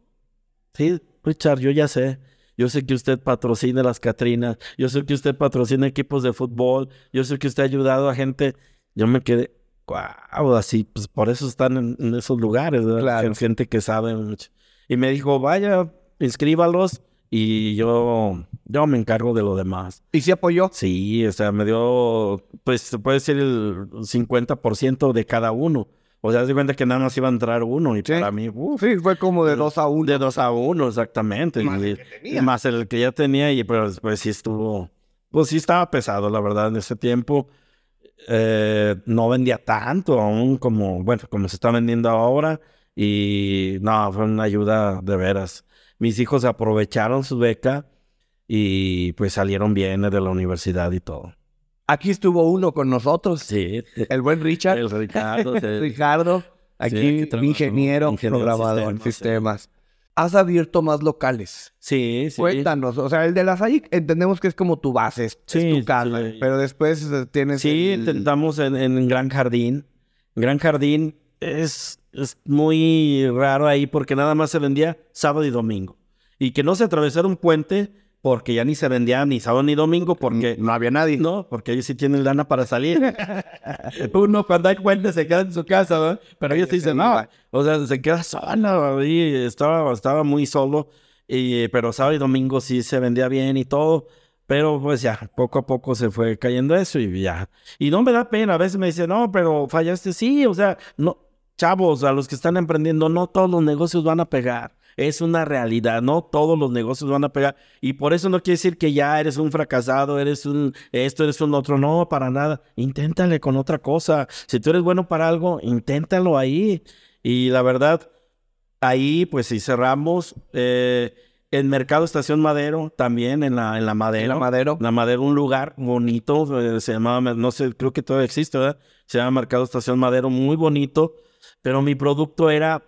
sí, Richard, yo ya sé, yo sé que usted patrocina las Catrinas, yo sé que usted patrocina equipos de fútbol, yo sé que usted ha ayudado a gente. Yo me quedé, wow, así, pues por eso están en, esos lugares, ¿verdad? Gente que sabe mucho. Y me dijo, vaya, inscríbalos y yo, yo me encargo de lo demás.
¿Y si apoyó?
Sí, o sea, me dio, pues se puede decir el 50% de cada uno. O sea, se cuenta que nada más iba a entrar uno y para mí,
Sí, fue como de dos a uno.
De dos a uno, exactamente. Más, el, que más el que ya tenía y pues, pues sí estuvo, pues sí estaba pesado, la verdad, en ese tiempo. Eh, no vendía tanto aún como, bueno, como se está vendiendo ahora. Y no, fue una ayuda de veras. Mis hijos aprovecharon su beca y pues salieron bien de la universidad y todo.
Aquí estuvo uno con nosotros.
Sí.
El buen Richard.
El Ricardo. [LAUGHS]
Ricardo. Aquí, ingeniero, programador en sistemas. Has abierto más locales.
Sí, sí.
Cuéntanos. O sea, el de las ahí entendemos que es como tu base, es, tu casa. Pero después tienes.
Sí, intentamos en, en, Gran Jardín. Gran Jardín es, es muy raro ahí porque nada más se vendía sábado y domingo. Y que no se atravesara un puente porque ya ni se vendía ni sábado ni domingo porque
no había nadie.
No, porque ellos sí tienen lana para salir. [LAUGHS] Uno cuando hay puente se queda en su casa, ¿no? Pero ellos dicen, no, o sea, se queda solo y estaba, estaba muy solo, y, pero sábado y domingo sí se vendía bien y todo. Pero pues ya, poco a poco se fue cayendo eso y ya. Y no me da pena, a veces me dicen, no, pero fallaste, sí, o sea, no, chavos, a los que están emprendiendo, no todos los negocios van a pegar es una realidad, no todos los negocios van a pegar. Y por eso no quiere decir que ya eres un fracasado, eres un esto, eres un otro, no, para nada, inténtale con otra cosa, si tú eres bueno para algo, inténtalo ahí. Y la verdad, ahí pues si cerramos, eh, el Mercado Estación Madero, también en la, en la Madero.
la Madero.
La Madero, un lugar bonito, eh, se llamaba, no sé, creo que todavía existe, ¿verdad? Se llama Mercado Estación Madero, muy bonito, pero mi producto era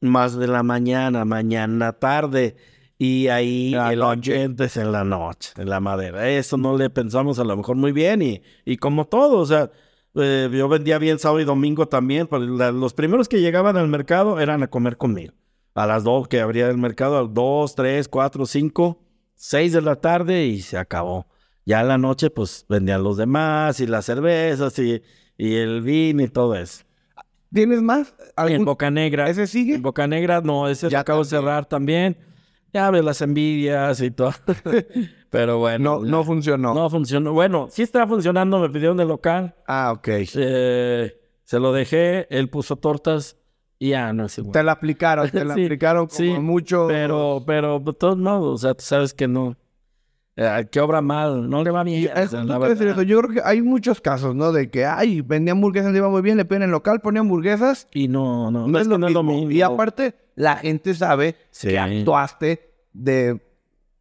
más de la mañana, mañana tarde. Y ahí el es en la noche, en la madera. Eso no le pensamos a lo mejor muy bien y, y como todo, o sea, eh, yo vendía bien sábado y domingo también, pero los primeros que llegaban al mercado eran a comer conmigo. A las dos que abría el mercado, a las dos, tres, cuatro, cinco, seis de la tarde y se acabó. Ya en la noche pues vendían los demás y las cervezas y, y el vino y todo eso.
¿Tienes más?
En Boca Negra.
¿Ese sigue?
En Boca Negra, no, ese ya acabo de cerrar también. Ya ves las envidias y todo. [LAUGHS] Pero bueno.
No, no funcionó.
No funcionó. Bueno, sí estaba funcionando, me pidieron el local.
Ah, ok.
Eh, se lo dejé, él puso tortas y ya no es igual.
Te la aplicaron, te la [LAUGHS] aplicaron como sí, mucho.
Pero, pero de todos modos, o sea, tú sabes que no. Eh, que obra mal, no le va bien.
Yo creo que hay muchos casos, ¿no? De que, ay, vendía hamburguesas, le iba muy bien, le piden el local, ponía hamburguesas.
Y no, no,
no, es, lo, mismo. Y aparte, la gente sabe que actuaste de...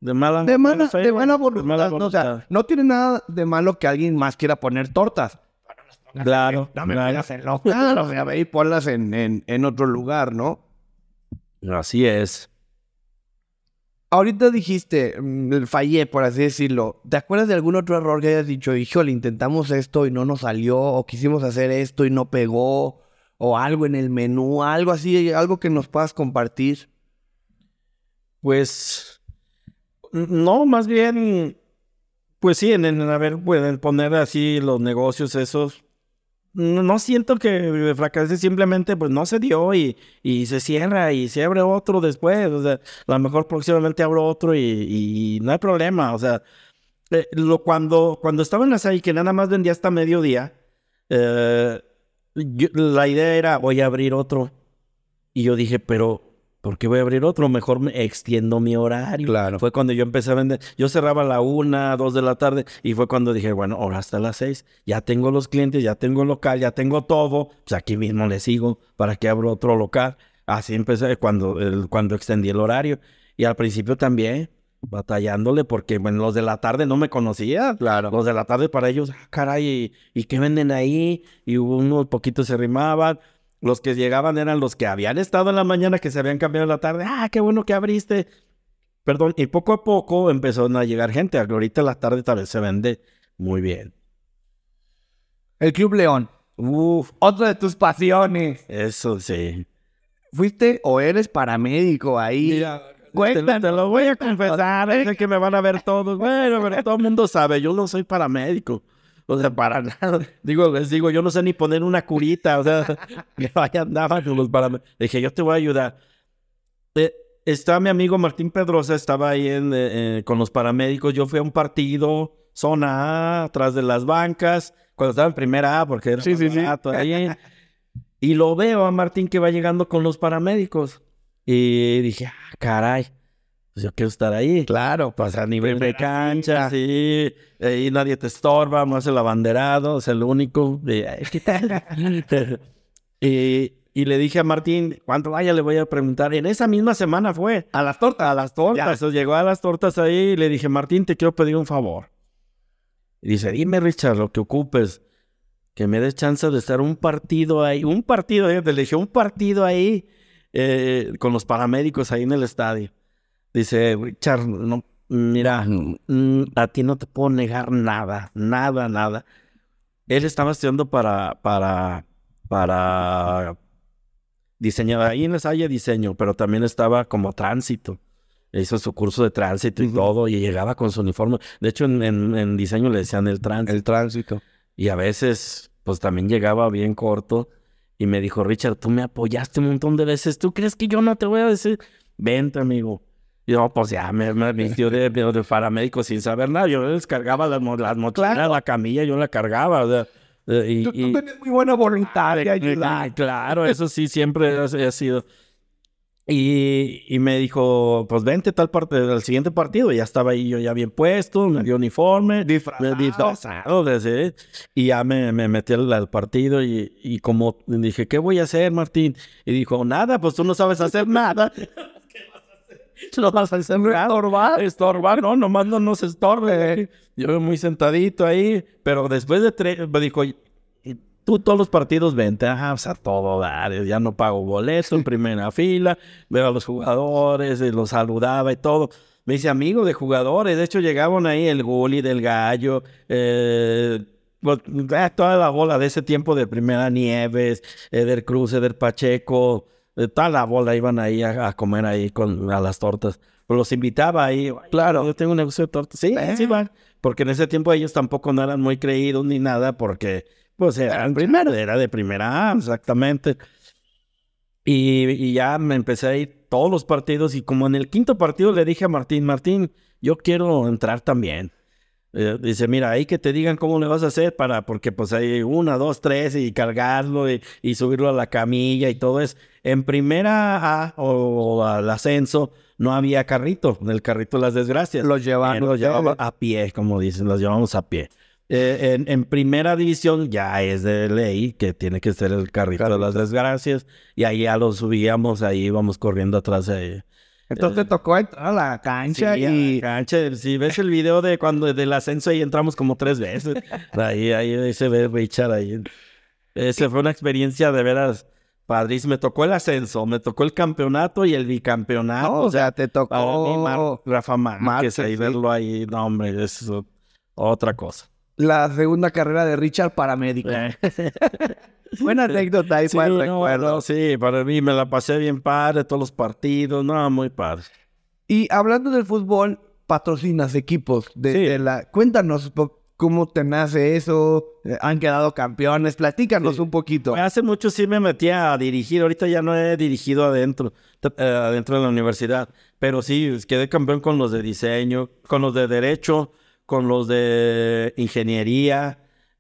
De mala,
de mala, de mala voluntad. No, o sea, no tiene nada de malo que alguien más quiera poner tortas.
Claro.
No me claro. en local, o sea, ve y ponlas en, en, en otro lugar, ¿no?
Así es.
Ahorita dijiste, mm, fallé, por así decirlo. ¿Te acuerdas de algún otro error que hayas dicho, híjole, intentamos esto y no nos salió, o quisimos hacer esto y no pegó, o algo en el menú, algo así, algo que nos puedas compartir?
Pues, no, más bien, pues sí, en, en, ver, en poner así los negocios esos, no siento que fracase, simplemente pues no se dio y, y, se cierra y se abre otro después. O sea, a lo mejor próximamente abro otro y, no hay problema. O sea, eh, lo, cuando, cuando estaba en la SAI, que nada más vendía hasta mediodía, eh, la idea era voy a abrir otro. Y yo dije, pero ¿por qué voy a abrir otro? Mejor me extiendo mi horario.
Claro.
Fue cuando yo empecé a vender. Yo cerraba a la una, dos de la tarde y fue cuando dije, bueno, ahora hasta las seis. Ya tengo los clientes, ya tengo el local, ya tengo todo. Pues aquí mismo le sigo para que abro otro local. Así empecé cuando, cuando extendí el horario. Y al principio también batallándole porque bueno, los de la tarde no me conocían.
Claro.
Los de la tarde para ellos, ah, caray, ¿y, ¿y qué venden ahí? Y unos poquitos se rimaban. Los que llegaban eran los que habían estado en la mañana, que se habían cambiado en la tarde. Ah, qué bueno que abriste. Perdón, y poco a poco empezaron a llegar gente. Ahorita la tarde tal vez se vende muy bien.
El Club León.
Uf,
Otra de tus pasiones.
eso sí.
Fuiste o eres paramédico ahí.
Te lo,
Cuéntanos.
te lo voy a confesar, sé que me van a ver todos. Bueno, pero todo el mundo sabe, yo no soy paramédico. [LAUGHS] O sea, para nada. Digo, les digo, yo no sé ni poner una curita. O sea, [LAUGHS] que vaya andaba con los paramédicos. Dije, yo te voy a ayudar. Eh, está mi amigo Martín Pedrosa, estaba ahí en, eh, eh, con los paramédicos. Yo fui a un partido, zona A, atrás de las bancas, cuando estaba en primera A, porque era
Sí, sí, sí.
ahí. Y lo veo a Martín que va llegando con los paramédicos. Y dije, ah, caray, pues yo quiero estar ahí.
Claro.
Pues a nivel de cancha, sí. Ahí nadie te estorba, no hace el abanderado, es el único. ¿qué tal? [LAUGHS] y, y le dije a Martín, cuando vaya le voy a preguntar. En esa misma semana fue.
A las tortas.
A las tortas. Llegó a las tortas ahí y le dije, Martín, te quiero pedir un favor. Y dice, dime, Richard, lo que ocupes. Que me des chance de estar un partido ahí. Un partido, eh, le dije, un partido ahí eh, con los paramédicos ahí en el estadio. Dice, Richard, no, mira, mm, a ti no te puedo negar nada, nada, nada. Él estaba estudiando para, para, para diseñar, ahí en la Salle diseño, pero también estaba como tránsito. Hizo su curso de tránsito y todo, y llegaba con su uniforme. De hecho, en, en- en diseño le decían el tránsito.
El tránsito.
Y a veces, pues también llegaba bien corto. Y me dijo, Richard, tú me apoyaste un montón de veces. ¿Tú crees que yo no te voy a decir? Vente, amigo. Y yo, pues ya me, me vistió de, de, paramédico sin saber nada. Yo les cargaba las, las mochilas,
Claro.
la camilla, yo la cargaba. O sea, eh, y,
Tú, tú
y-
tienes muy buena voluntad de
Ah,
ayudar.
Claro, [LAUGHS] eso sí, siempre ha, sido. Y, y me dijo, pues vente tal parte del siguiente partido. Y ya estaba ahí yo ya bien puesto, me dio uniforme.
Disfrazado.
Disfrazado Y ya me, me metí al, al partido y, y como dije, ¿qué voy a hacer, Martín? Y dijo, nada, pues tú no sabes hacer nada. [LAUGHS] [LAUGHS] No vas a hacer. Estorbar. Estorbar, no, nomás no nos estorbe. Yo muy sentadito ahí, pero después de tres, me dijo, "Y tú todos los partidos vente, ajá, o sea, todo dar, ya no pago boleto en primera [LAUGHS] fila, veo a los jugadores, y los saludaba y todo. Me dice, amigo de jugadores, de hecho llegaban ahí el Gulli del Gallo, eh, eh, toda la bola de ese tiempo de Primera Nieves, Eder Cruz, Eder Pacheco, eh, toda la bola iban ahí a, a comer ahí con, a las tortas. Pues los invitaba ahí, claro, yo tengo un negocio de tortas. Sí,
Eh.
sí van. Porque en ese tiempo ellos tampoco no eran muy creídos ni nada, porque pues eran primero, era de primera exactamente. Y, y ya me empecé a ir todos los partidos y como en el quinto partido le dije a Martín, Martín, yo quiero entrar también. Eh, dice, mira, ahí que te digan cómo le vas a hacer para, porque pues hay una, dos, tres y cargarlo y, y subirlo a la camilla y todo eso. En primera A o al ascenso no había carrito, el carrito de las desgracias.
Los llevan.
Eh, los a pie, como dicen, los llevamos a pie. Eh, en, en primera división ya es de ley que tiene que ser el carrito de las desgracias y ahí ya lo subíamos, ahí íbamos corriendo atrás de
Entonces te tocó entrar a la cancha
Sí, a la
y
cancha. Si ves el video de cuando del ascenso ahí entramos como tres veces. Ahí, [LAUGHS] ahí, ahí se ve Richard ahí. Esa fue una experiencia de veras padrísima. Me tocó el ascenso, me tocó el campeonato y el bicampeonato.
No, o sea, te tocó
mí, Mar- Rafa Márquez, ahí
sí.
verlo ahí, no hombre, es otra cosa.
la segunda carrera de Richard paramédico. [LAUGHS] Buena [LAUGHS] anécdota y
Sí,
buen
no,
recuerdo.
no, sí, para mí me la pasé bien padre, todos los partidos, no, muy padre.
Y hablando del fútbol, patrocinas equipos de,
Sí.
de la. Cuéntanos cómo te nace eso. Eh, Han quedado campeones. Platícanos
Sí.
un poquito.
Hace mucho sí me metí a dirigir, ahorita ya no he dirigido adentro, eh, adentro de la universidad, pero sí, quedé campeón con los de diseño, con los de derecho, con los de ingeniería,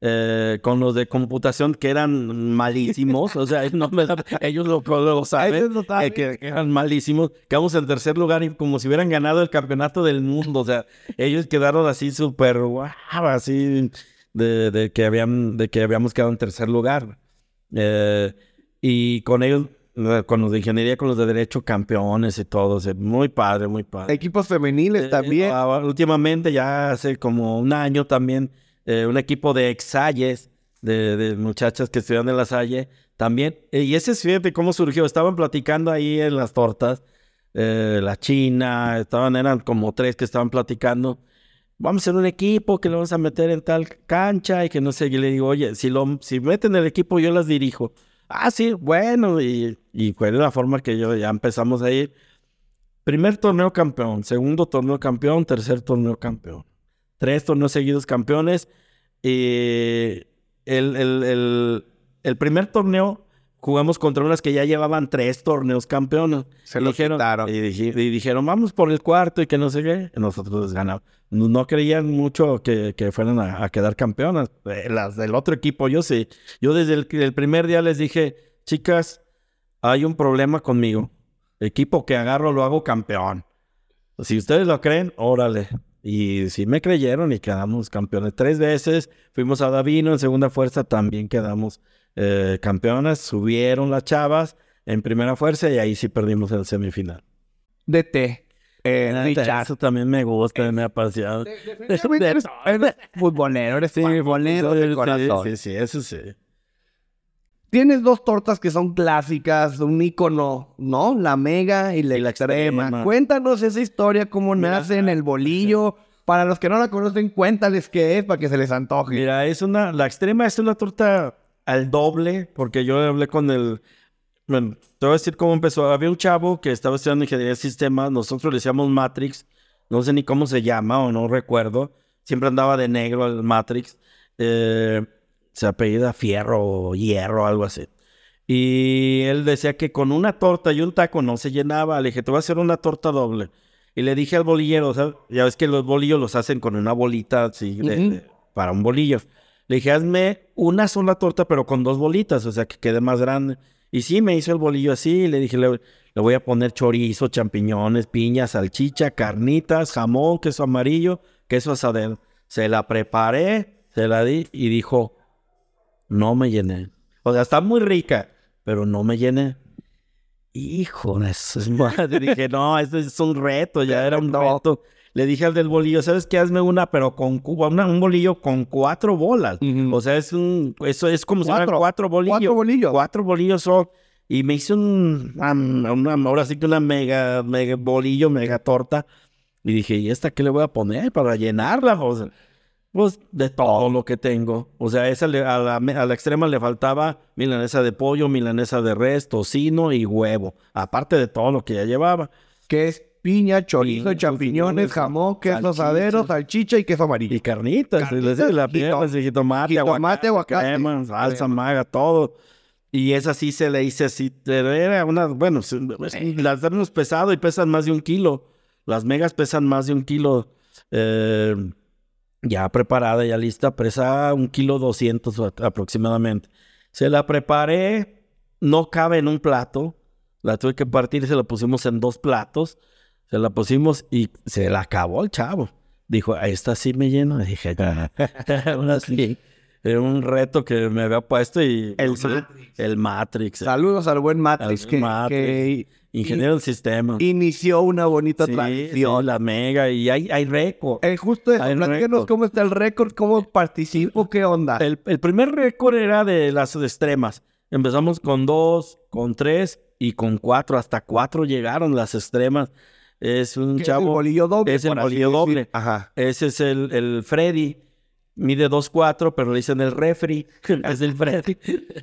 eh, con los de computación que eran malísimos, o sea, [LAUGHS] no me da- ellos lo, lo saben, eh, que, que eran malísimos, quedamos en tercer lugar y como si hubieran ganado el campeonato del mundo, o sea, ellos quedaron así súper, guau, así de, de que habían, de que habíamos quedado en tercer lugar. Eh, y con ellos, con los de ingeniería, con los de derecho, campeones y todo, o sea, muy padre, muy padre.
Equipos femeniles
Eh,
también.
ah, últimamente, ya hace como un año también, eh, un equipo de exalles, de, de muchachas que estudian en la Salle, también. Eh, y ese, fíjate cómo surgió. Estaban platicando ahí en las tortas, eh, la China, estaban, eran como tres que estaban platicando. vamos a hacer un equipo que lo vamos a meter en tal cancha y que no sé, y le digo, oye, si, lo, si meten el equipo yo las dirijo. Ah, sí, bueno, y, y fue la forma que yo ya empezamos a ir. Primer torneo campeón, segundo torneo campeón, tercer torneo campeón. Tres torneos seguidos campeones. Y el, el, el, el primer torneo jugamos contra unas que ya llevaban tres torneos campeones.
Se lo
dijeron, y, dije- y dijeron, vamos por el cuarto y que no sé qué. Y nosotros les ganamos. No, no creían mucho que, que fueran a, a quedar campeonas. Eh, Las del otro equipo, yo sí. Yo desde el, el primer día les dije, chicas, hay un problema conmigo. Equipo que agarro lo hago campeón. Si ustedes lo creen, órale. Y sí me creyeron y quedamos campeones tres veces. Fuimos a Davino en segunda fuerza, también quedamos eh, campeonas. Subieron las chavas en primera fuerza y ahí sí perdimos el semifinal.
DT. Eh, Richard.
Eso también me gusta, me apasiona.
Definitivamente [LAUGHS] eres, eres futbolero, eres futbolero de
sí,
corazón.
Sí, sí, eso sí.
Tienes dos tortas que son clásicas, un ícono, ¿no? La mega y la,
Y la
extrema.
extrema.
Cuéntanos esa historia, cómo
Mira.
nace en el bolillo. Para los que no la conocen, cuéntales qué es para que se les antoje.
Mira, es una, la extrema es una torta al doble, porque yo hablé con el, bueno, te voy a decir cómo empezó. Había un chavo que estaba estudiando ingeniería de sistemas, nosotros le decíamos Matrix, no sé ni cómo se llama o no recuerdo, siempre andaba de negro el Matrix, eh, se apellida Fierro o Hierro, algo así. Y él decía que con una torta y un taco no se llenaba. Le dije, te voy a hacer una torta doble. Y le dije al bolillero, ¿sabes? ya ves que los bolillos los hacen con una bolita así de- de- para un bolillo. Le dije, hazme una sola torta, pero con dos bolitas, o sea, que quede más grande. Y sí, me hizo el bolillo así. Y le dije, le, le voy a poner chorizo, champiñones, piña, salchicha, carnitas, jamón, queso amarillo, queso asadero. Se la preparé, se la di y dijo, no me llené. O sea, está muy rica, pero no me llené. Hijo de [LAUGHS] su madre. Dije, no, esto es un reto, ya era un [LAUGHS] reto. Le dije al del bolillo, ¿sabes qué? Hazme una, pero con cuba, una- un bolillo con cuatro bolas.
Ujú.
O sea, es un, eso es como si fueran
Cuatro.
cuatro bolillos.
Cuatro bolillos.
Cuatro bolillos son. Y me hice un, una- ahora sí que una mega, mega bolillo, mega torta. Y dije, ¿y esta qué le voy a poner para llenarla? O sea, pues de todo lo que tengo. O sea, esa le- a, la, a la extrema le faltaba milanesa de pollo, milanesa de res, tocino y huevo. Aparte de todo lo que ya llevaba.
Que es piña, chorizo, champiñones, jamón, queso asadero, salchicha y queso amarillo.
Y carnitas,
Carnitas,
la, sí, jitomate,
jitomate, aguacate.
crema, salsa,
Crema.
maga, todo. Y esa sí se le hice así, era una, bueno, las darnos pesado y pesan más de un kilo. Las megas pesan más de un kilo. eh, ya preparada, ya lista, pesa un kilo doscientos aproximadamente. Se la preparé, no cabe en un plato. La tuve que partir y se la pusimos en dos platos. Se la pusimos y se la acabó el chavo. Dijo, "A esta sí me lleno. [LAUGHS] Dije, "Ya". [LAUGHS] ahora sí. Era un reto que me había puesto y...
El Matrix.
El Matrix.
Saludos al buen Matrix,
Al
que,
Matrix.
que
Ingeniero del sistema.
inició una bonita
Sí,
tradición.
sí, la mega. Y hay, hay récord.
Eh, justo eso,
Hay
platícanos cómo está el récord, cómo participo, qué onda.
El, el primer récord era de las extremas. Empezamos con dos, con tres y con cuatro. Hasta cuatro llegaron las extremas. Es un
Que es el
chavo.
bolillo doble.
es el bolillo doble.
Ajá.
Ese es el, el Freddy. Mide 2'4, pero le dicen el refri. [LAUGHS] es el Freddy.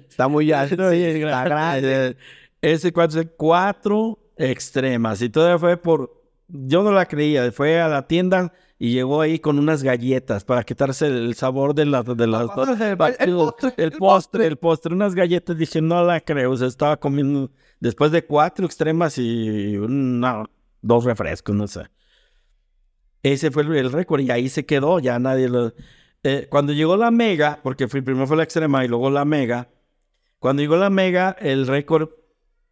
Está muy alto.
Sí,
y está grande.
Ese cuatro, es cuatro extremas. Y todavía fue por. Yo no la creía. Fue a la tienda y llegó ahí con unas galletas para quitarse el sabor de, la, de las
pasarse el- el postre,
el
el
postre, el postre, unas galletas. Dije, no la creo. O sea, estaba comiendo después de cuatro extremas y una- dos refrescos, no sé. Ese fue el, el récord y ahí se quedó. Ya nadie lo. Eh, cuando llegó la mega, porque fue- primero fue la extrema y luego la mega. Cuando llegó la mega, el récord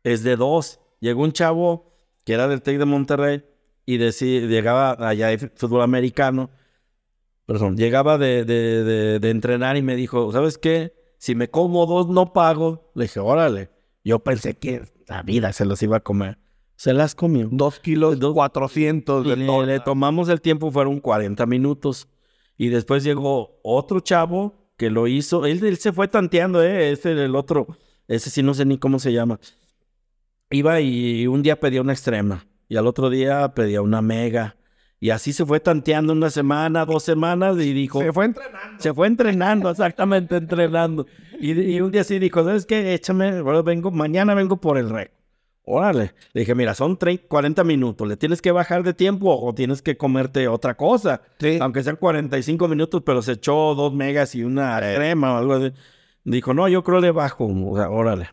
es de dos. Llegó un chavo que era del TEC de Monterrey y deci- llegaba allá de fútbol americano. Perdón, llegaba de, de- de- de entrenar y me dijo, ¿sabes qué? Si me como dos, no pago. Le dije, órale. Yo pensé que la vida se los iba a comer. Se las comió.
Dos kilos,
Dos-
cuatrocientos
Y
de
le,
torta.
le tomamos el tiempo, fueron 40 minutos. Y después llegó otro chavo que lo hizo. Él, él se fue tanteando, ¿eh? Ese el otro. Ese sí no sé ni cómo se llama. Iba y un día pedía una extrema. Y al otro día pedía una mega. Y así se fue tanteando una semana, dos semanas y dijo...
Se fue entrenando.
Se fue entrenando, exactamente, entrenando. Y, y un día sí dijo, ¿sabes qué? Échame, bueno, vengo, mañana vengo por el récord. Órale. Le dije, mira, son 30, 40 minutos. ¿Le tienes que bajar de tiempo o tienes que comerte otra cosa?
Sí.
Aunque sean 45 minutos, pero se echó dos megas y una crema o algo así. Dijo, no, yo creo le bajo. O sea, órale.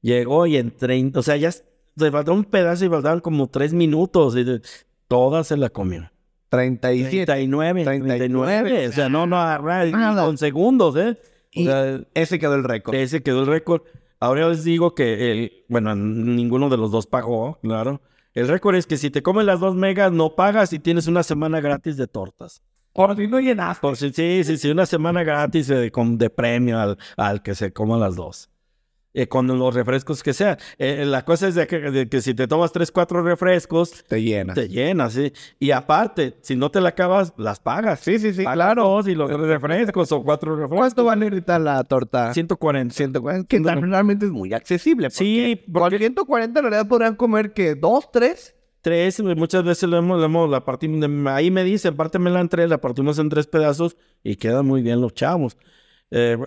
Llegó y en 30, o sea, ya le faltaba un pedazo y faltaban como 3 minutos. Y de- toda se la comió.
37.
39, 39.
39,
O sea, no, no, agarra- y
Nada.
con segundos, ¿eh? O sea,
ese quedó el récord.
ese quedó el récord. Ahora les digo que, el, bueno, ninguno de los dos pagó, claro. El récord es que si te comes las dos megas, no pagas y tienes una semana gratis de tortas.
Por si no llenaste.
Por si, sí, sí, sí, una semana gratis de, de premio al, al que se coma las dos. Eh, con los refrescos que sea. Eh, la cosa es de que, de que si te tomas tres, cuatro refrescos,
Te llenas.
te llenas, ¿sí? Y aparte, si no te la acabas, las pagas.
Sí, sí, sí,
Pagas
claro.
dos y los refrescos o cuatro refrescos.
¿Cuánto vale ahorita la torta?
140.
140, que realmente es muy accesible.
Sí,
porque por 140 en realidad podrían comer que dos, tres.
Tres, muchas veces lo hemos, lo hemos- la partimos, ahí me dicen, pártemela en tres, la partimos en tres pedazos y quedan muy bien los chavos. Eh,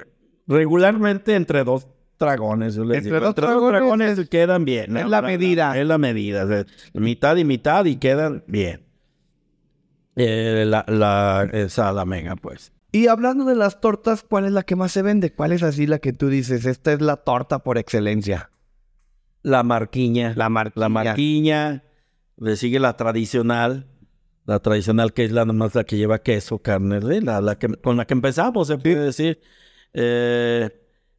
regularmente entre dos dragones, yo les
Entre
digo.
dos dragones
quedan bien.
es
¿no?
la medida.
Es la medida, o sea, mitad y mitad y quedan bien. Eh, la, la, esa, la mega, pues.
Y hablando de las tortas, ¿cuál es la que más se vende? ¿Cuál es así la que tú dices? Esta es la torta por excelencia.
La marquiña.
La marquilla.
La marquiña, le sigue la tradicional, la tradicional que es la nomás la que lleva queso, carne, la, la que, con la que empezamos, se puede decir. Eh,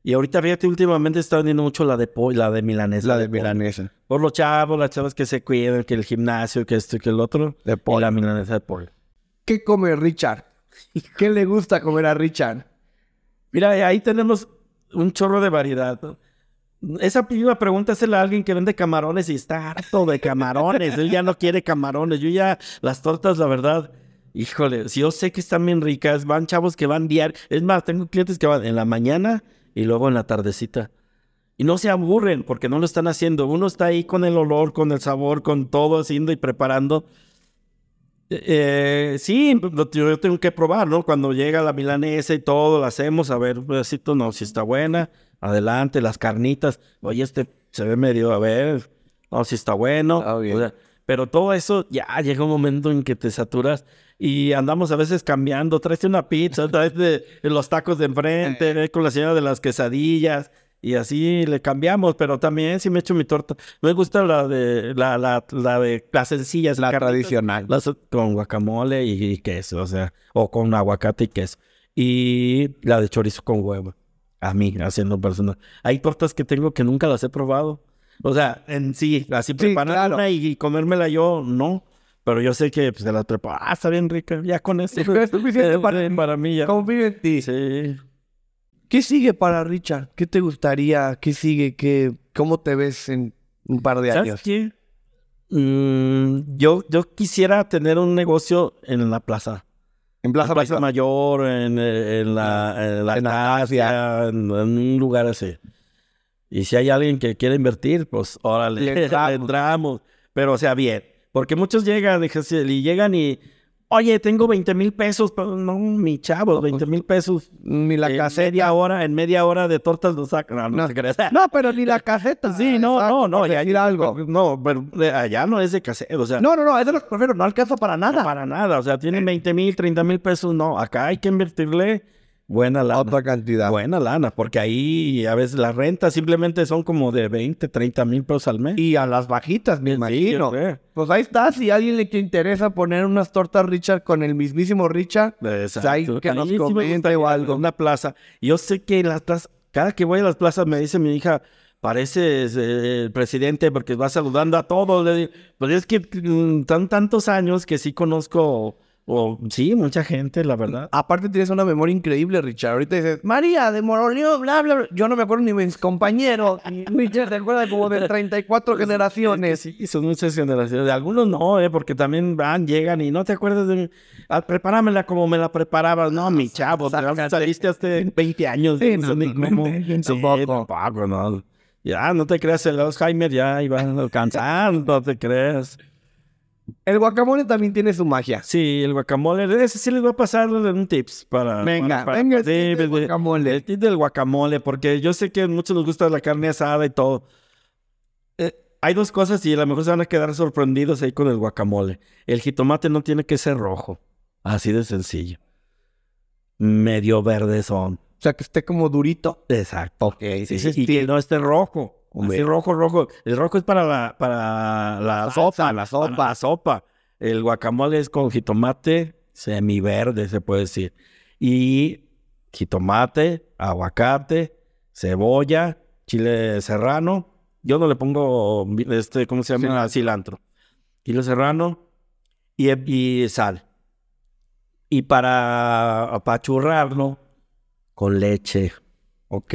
y ahorita fíjate, últimamente está vendiendo mucho la de pollo, la de milanesa.
La de milanesa.
Por los chavos, las chavas que se cuidan, que el gimnasio, que esto y que el otro.
De
Y
pollo.
la milanesa de pollo.
¿Qué come Richard? ¿Qué le gusta comer a Richard?
Mira, ahí tenemos un chorro de variedad. Esa misma pregunta es a alguien que vende camarones y está harto de camarones. Él ya no quiere camarones. Yo ya, las tortas, la verdad, híjole, si yo sé que están bien ricas, van chavos que van diario. Es más, tengo clientes que van en la mañana y luego en la tardecita. Y no se aburren porque no lo están haciendo. Uno está ahí con el olor, con el sabor, con todo haciendo y preparando. Eh, sí, lo- yo tengo que probar, ¿no? Cuando llega la milanesa y todo, la hacemos, a ver, un pedacito, no, si está buena, adelante, las carnitas, oye, este se ve medio, a ver, no, si está bueno.
Bien.
O sea, pero todo eso, ya llega un momento en que te saturas y andamos a veces cambiando, traes una pizza, traes de, de los tacos de enfrente, ve con la señora de las quesadillas. Y así le cambiamos, pero también si me echo mi torta. Me gusta la de la, la, la de las sencillas,
La tradicional.
Las con guacamole y, y queso, o sea, o con aguacate y queso. Y la de chorizo con huevo. A mí, haciendo personal. Hay tortas que tengo que nunca las he probado. O sea, en sí, así preparar
claro.
una y, y comérmela yo, no. Pero yo sé que pues, se las preparo. Ah, está bien rica. Ya con eso.
Es suficiente para-
para mí ya.
Confío en ti.
Sí.
¿Qué sigue para Richard? ¿Qué te gustaría? ¿Qué sigue? ¿Qué, ¿Cómo te ves en un par de
¿Sabes
años?
qué? Mm, yo, yo quisiera tener un negocio en la plaza.
En
En
Plaza,
Plaza
Mayor.
Mayor, en, eh, en la, en la
En
Acacia, en, un lugar así. Y si hay alguien que quiere invertir, pues órale,
Le [LAUGHS] entramos.
Pero o sea, bien. Porque muchos llegan y llegan y, oye, tengo 20 mil pesos. Pero no, mi chavo, 20 mil pesos.
Ni la
en
caseta.
media hora, en media hora de tortas lo sacan. No, no,
No. No, pero ni la caseta. [LAUGHS]
Sí, no,
Exacto,
no, no, ya,
decir algo.
no, pero allá no es de casero, o sea,
No, no, no, eso lo prefiero. No alcanza para
no
nada.
para nada, o sea, tienen 20 mil, 30 mil pesos, no, acá hay que invertirle buena lana.
Otra cantidad.
Buena lana, porque ahí a veces las rentas simplemente son como de 20, 30 mil pesos al mes.
Y a las bajitas, me imagino. Pues ahí está. Si a alguien le interesa poner unas tortas Richard con el mismísimo Richard,
Exacto.
ahí que
A
nos
mí sí me
comente
gustaría
o algo.
Una plaza. Yo sé que las plazas, cada que voy a las plazas me dice mi hija, pareces eh, el presidente porque va saludando a todos. Digo, pues es que mm, tan tantos años que sí conozco, o sí, mucha gente, la verdad.
Aparte tienes una memoria increíble, Richard. Ahorita dices, María de Moroleón, bla, bla, bla. Yo no me acuerdo ni mis compañeros. [LAUGHS] Richard se acuerda como de 34 generaciones.
Sí, son muchas generaciones. De algunos no, eh, porque también van, llegan y no te acuerdas de mí. Ah, prepáramela como me la preparabas. No, mi chavo, te saliste hace 20 años.
Sí,
no
no.
Ya, no te creas, el Alzheimer ya iba alcanzando, no te creas.
El guacamole también tiene su magia.
Sí, el guacamole, ese sí les voy a pasar un tips para...
Venga,
para-
venga, el
sí,
tip del
de-
guacamole.
El tip del guacamole, porque yo sé que a muchos nos gusta la carne asada y todo. Eh, hay dos cosas y a lo mejor se van a quedar sorprendidos ahí con el guacamole. El jitomate no tiene que ser rojo, así de sencillo. Medio verde son.
O sea, que esté como durito.
Exacto.
Ok,
Sí,
ese
y que no esté rojo.
Hombre.
Así rojo, rojo. El rojo es para la, para la sopa.
la sopa.
sopa. El guacamole es con jitomate semiverde, se puede decir. Y jitomate, aguacate, cebolla, chile serrano. Yo no le pongo, este, ¿cómo se llama? Cilantro. Chile serrano y, y sal. Y para apachurrarlo, con leche.
Ok.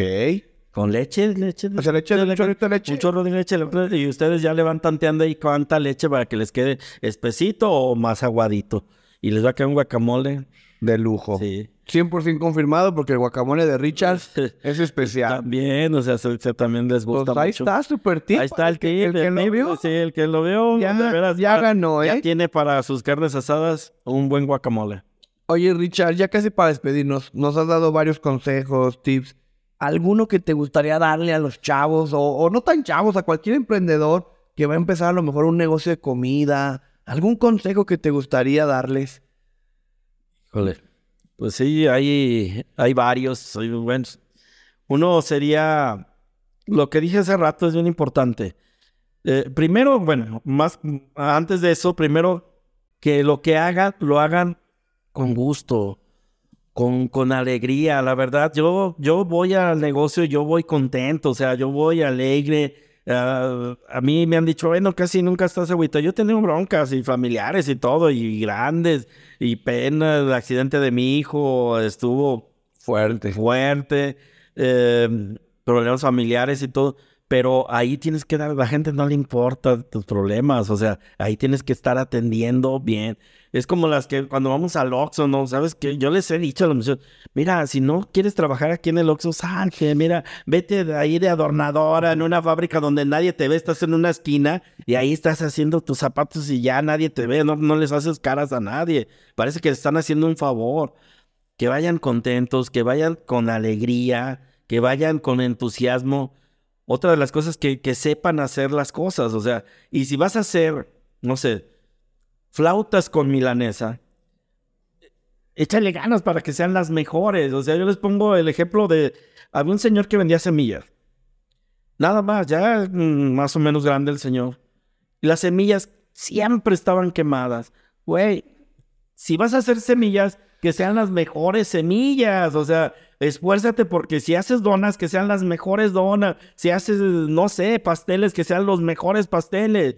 Con leche, leche.
O sea, le echas un chorrito de leche.
Un chorro de leche. Y ustedes ya le van tanteando ahí cuánta leche para que les quede espesito o más aguadito. Y les va a quedar un guacamole.
De lujo.
Sí.
100% confirmado porque el guacamole de Richard [LAUGHS] es especial.
También, o sea, se, se también les
Pues
gusta
ahí
mucho.
está, súper tip.
Ahí está el,
que, el que lo vio.
Sí, el que lo vio.
Ya-
de veras,
ya
para-
ganó,
Ya
¿eh?
tiene para sus carnes asadas un buen guacamole.
Oye, Richard, ya casi para despedirnos, nos has dado varios consejos, tips. ¿Alguno que te gustaría darle a los chavos o, o no tan chavos, a cualquier emprendedor que va a empezar a lo mejor un negocio de comida? ¿Algún consejo que te gustaría darles?
Híjole. Pues sí, hay, hay varios, hay buenos. Uno sería, lo que dije hace rato es bien importante. Eh, primero, bueno, más antes de eso, primero que lo que hagan, lo hagan con gusto, con, con alegría. La verdad, yo, yo voy al negocio, yo voy contento, o sea, yo voy alegre. Ah, a mí me han dicho, bueno, casi nunca estás agüita. Yo he tenido broncas y familiares y todo, y grandes, y pena. El accidente de mi hijo estuvo
Fuerte.
fuerte, eh, problemas familiares y todo. Pero ahí tienes que dar, la gente no le importa tus problemas, o sea, ahí tienes que estar atendiendo bien. Es como las que cuando vamos al Oxxo, ¿no? ¿Sabes que Yo les he dicho a los muchachos, mira, si no quieres trabajar aquí en el Oxxo, salte, mira, vete de ahí de adornadora en una fábrica donde nadie te ve, estás en una esquina y ahí estás haciendo tus zapatos y ya nadie te ve, no, no les haces caras a nadie. Parece que están haciendo un favor. Que vayan contentos, que vayan con alegría, que vayan con entusiasmo. Otra de las cosas que, que sepan hacer las cosas, o sea, y si vas a hacer, no sé, flautas con milanesa, échale ganas para que sean las mejores. O sea, yo les pongo el ejemplo de, había un señor que vendía semillas. Nada más, ya mm, más o menos grande el señor. Y las semillas siempre estaban quemadas. Güey, si vas a hacer semillas, que sean las mejores semillas. O sea, esfuérzate porque si haces donas, que sean las mejores donas. Si haces, no sé, pasteles, que sean los mejores pasteles.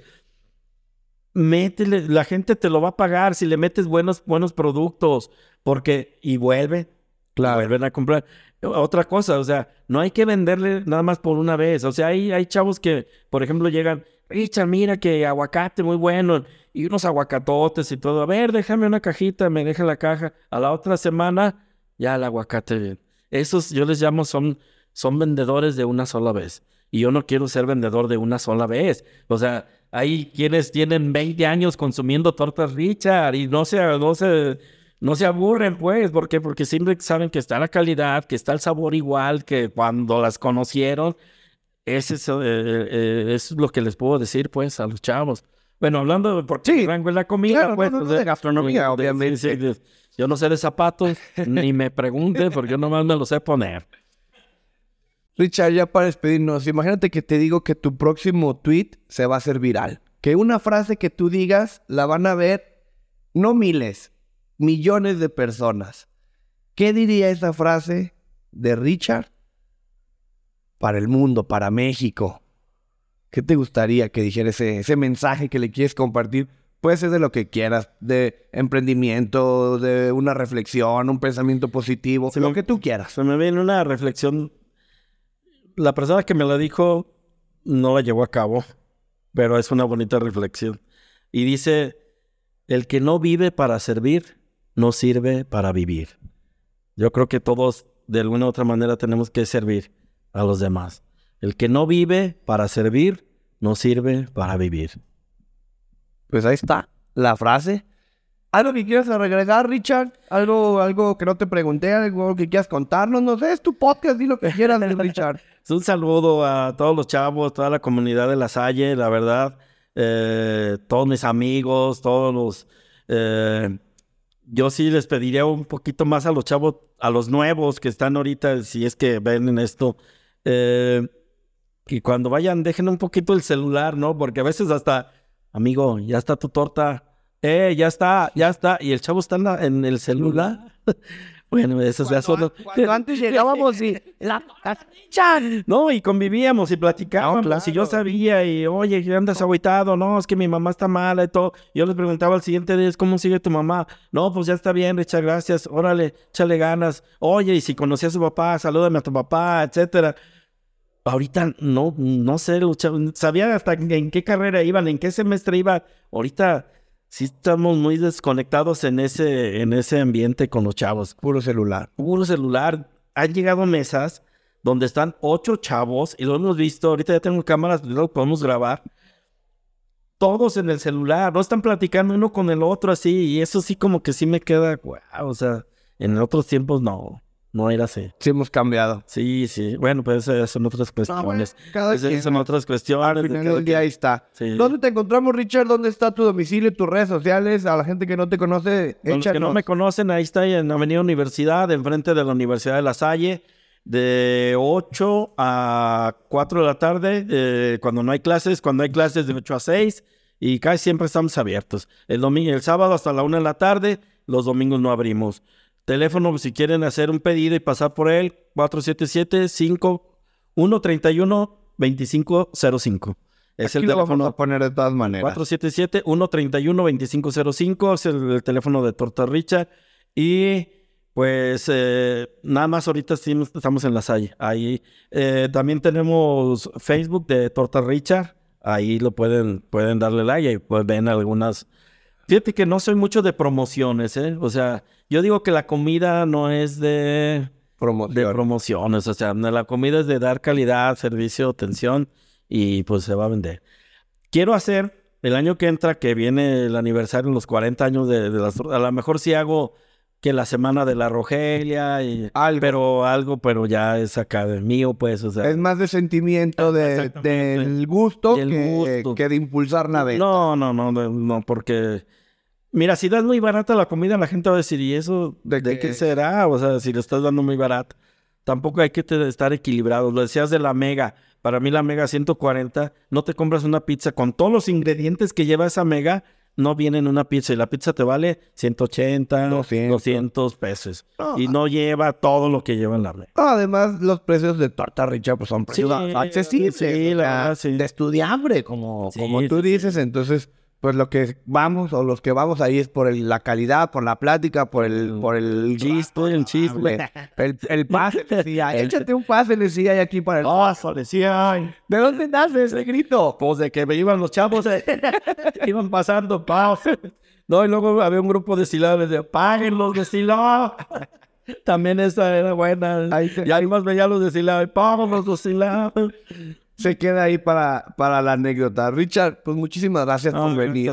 Métele, la gente te lo va a pagar si le metes buenos, buenos productos. Porque, y vuelve,
Claro.
vuelven a comprar. Otra cosa, o sea, no hay que venderle nada más por una vez. O sea, hay, hay chavos que, por ejemplo, llegan, Richard, mira que aguacate muy bueno, y unos aguacatotes y todo. A ver, déjame una cajita, me deja la caja. A la otra semana, ya el aguacate bien. Esos yo les llamo son, son vendedores de una sola vez. Y yo no quiero ser vendedor de una sola vez. O sea, hay quienes tienen 20 años consumiendo tortas Richard y no se, no se, no se aburren, pues. ¿Por qué? Porque siempre saben que está la calidad, que está el sabor igual que cuando las conocieron. Ese es, eh, eh, es lo que les puedo decir, pues, a los chavos. Bueno, hablando de por qué
Sí,
rango en la comida,
claro,
pues.
no, no, de gastronomía,
de- de-
obviamente.
de- yo no sé de zapatos, [LAUGHS] ni me pregunten, porque yo nomás me lo sé poner.
Richard, ya para despedirnos, imagínate que te digo que tu próximo tweet se va a hacer viral. Que una frase que tú digas la van a ver no miles, millones de personas. ¿Qué diría esa frase de Richard para el mundo, para México? ¿Qué te gustaría que dijera ese, ese mensaje que le quieres compartir? Puede ser de lo que quieras, de emprendimiento, de una reflexión, un pensamiento positivo,
Se
lo
me-
que tú quieras.
Se me viene una reflexión. La persona que me la dijo no la llevó a cabo, pero es una bonita reflexión. Y dice, el que no vive para servir, no sirve para vivir. Yo creo que todos, de alguna u otra manera, tenemos que servir a los demás. El que no vive para servir, no sirve para vivir.
Pues ahí está. la frase. ¿Algo que quieras regresar, Richard? ¿Algo, algo que no te pregunté? ¿Algo que quieras contarnos? No sé, es tu podcast, di lo que quieras, Richard. [LAUGHS]
Un saludo a todos los chavos, toda la comunidad de La Salle, la verdad. Eh, todos mis amigos, todos los... eh, yo sí les pediría un poquito más a los chavos, a los nuevos que están ahorita, si es que ven en esto, eh, que cuando vayan dejen un poquito el celular, ¿no? Porque a veces hasta, amigo, ya está tu torta, eh, ya está, ya está, y el chavo está en, la- en el celular. [LAUGHS] bueno, eso ya son...
Cuando antes llegábamos y... La... [LAUGHS]
No, y convivíamos y platicábamos.
No, claro.
Y yo sabía, y oye, ¿qué andas agüitado? No, es que mi mamá está mala y todo. Yo les preguntaba al siguiente día, ¿cómo sigue tu mamá? No, pues ya está bien, Richard, gracias. Órale, échale ganas. Oye, y si conocía a su papá, salúdame a tu papá, etcétera. Ahorita no, no sé, los chavos- sabía hasta en qué carrera iban, en qué semestre iban. Ahorita sí estamos muy desconectados en ese, en ese ambiente con los chavos
Puro celular.
puro celular. Han llegado mesas donde están ocho chavos y lo hemos visto. Ahorita ya tengo cámaras, lo podemos grabar. Todos en el celular, no están platicando uno con el otro así. Y eso sí, como que sí me queda, wow, o sea, en otros tiempos no, no era así.
Sí hemos cambiado.
Sí, sí. Bueno, pues esas son otras cuestiones.
Cada
Esas
quien.
son otras cuestiones.
Al final del día ahí está.
Sí.
¿Dónde te encontramos, Richard? ¿Dónde está tu domicilio, tus redes sociales? A la gente que no te conoce,
Para los que no
échanos.
me conocen, ahí está en Avenida Universidad, enfrente de la Universidad de La Salle, de 8 a 4 de la tarde, eh, cuando no hay clases, cuando hay clases de 8 a 6, y casi siempre estamos abiertos. El, domingo, el sábado hasta la 1 de la tarde, los domingos no abrimos. Teléfono, si quieren hacer un pedido y pasar por él, 477-5131-2505. Es
Aquí
el
lo vamos
teléfono
a poner de todas maneras.
477-131-2505 es el, el teléfono de Torta Richa. Y pues eh, nada más ahorita sí estamos en la Salle. Ahí eh, también tenemos Facebook de Torta Richa. Ahí lo pueden, pueden darle like y pues ven algunas. Fíjate que no soy mucho de promociones, ¿eh? O sea, yo digo que la comida no es de, de
Promoción.
promociones. O sea, la comida es de dar calidad, servicio, atención y pues se va a vender. Quiero hacer el año que entra, que viene el aniversario, los 40 años de, de las... A lo mejor sí hago que la semana de la Rogelia, y,
Algo.
pero algo, pero ya es acá de mío, pues, o sea...
Es más de sentimiento de, del gusto,
Del
que,
gusto.
que de impulsar venta.
No, no, no, no, no, porque... Mira, si das muy barata la comida, la gente va a decir, ¿y eso
¿De
de,
qué
será? O sea, si le estás dando muy barata. Tampoco hay que te- estar equilibrados. Lo decías de la Mega. Para mí la Mega 140, no te compras una pizza con todos los ingredientes que lleva esa Mega, no viene en una pizza. Y la pizza te vale 180,
200.
200, pesos.
No.
Y no lleva todo lo que lleva en la Mega.
Además, los precios de torta richa pues, son precios
Sí,
accesibles.
sí,
o
la
sea,
verdad, sí.
De estudiambre, como, como tú dices. Entonces, pues lo que vamos o los que vamos ahí es por el- la calidad, por la plática, por el, por el
chiste, el chisme.
El, el pase, decía, [LAUGHS] échate un pase, decía aquí para el...
Oh, decía.
¿De dónde nace ese grito?
Pues de que me iban los chavos, eh, [LAUGHS] iban pasando, pa. No, y luego había un grupo de silados, de paguen los de Silao. [LAUGHS] También esa era buena.
Ahí se-
y además veía los de Silao, paguen los de Silao.
Se queda ahí para, para la anécdota. Richard, pues muchísimas gracias por venir.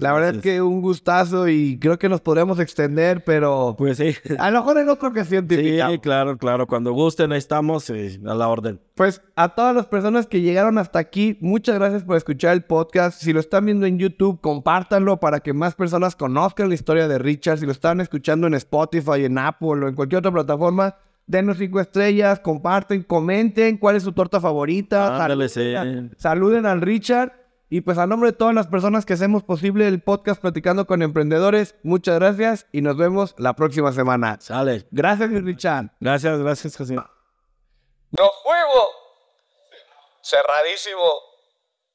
La verdad es que un gustazo y creo que nos podríamos extender, pero
Pues sí.
a lo mejor en otra ocasión te
Sí, claro, claro. Cuando gusten, ahí estamos eh, a la orden.
Pues a todas las personas que llegaron hasta aquí, muchas gracias por escuchar el podcast. Si lo están viendo en YouTube, compártanlo para que más personas conozcan la historia de Richard. Si lo están escuchando en Spotify, en Apple o en cualquier otra plataforma, denos cinco estrellas, comparten, comenten cuál es su torta favorita.
Ándale, sí.
saluden, saluden al Richard. Y pues a nombre de todas las personas que hacemos posible el podcast Platicando con Emprendedores, muchas gracias y nos vemos la próxima semana.
Sale.
Gracias, mi Richard.
Gracias, gracias, José.
¡Nos fuimos! Cerradísimo.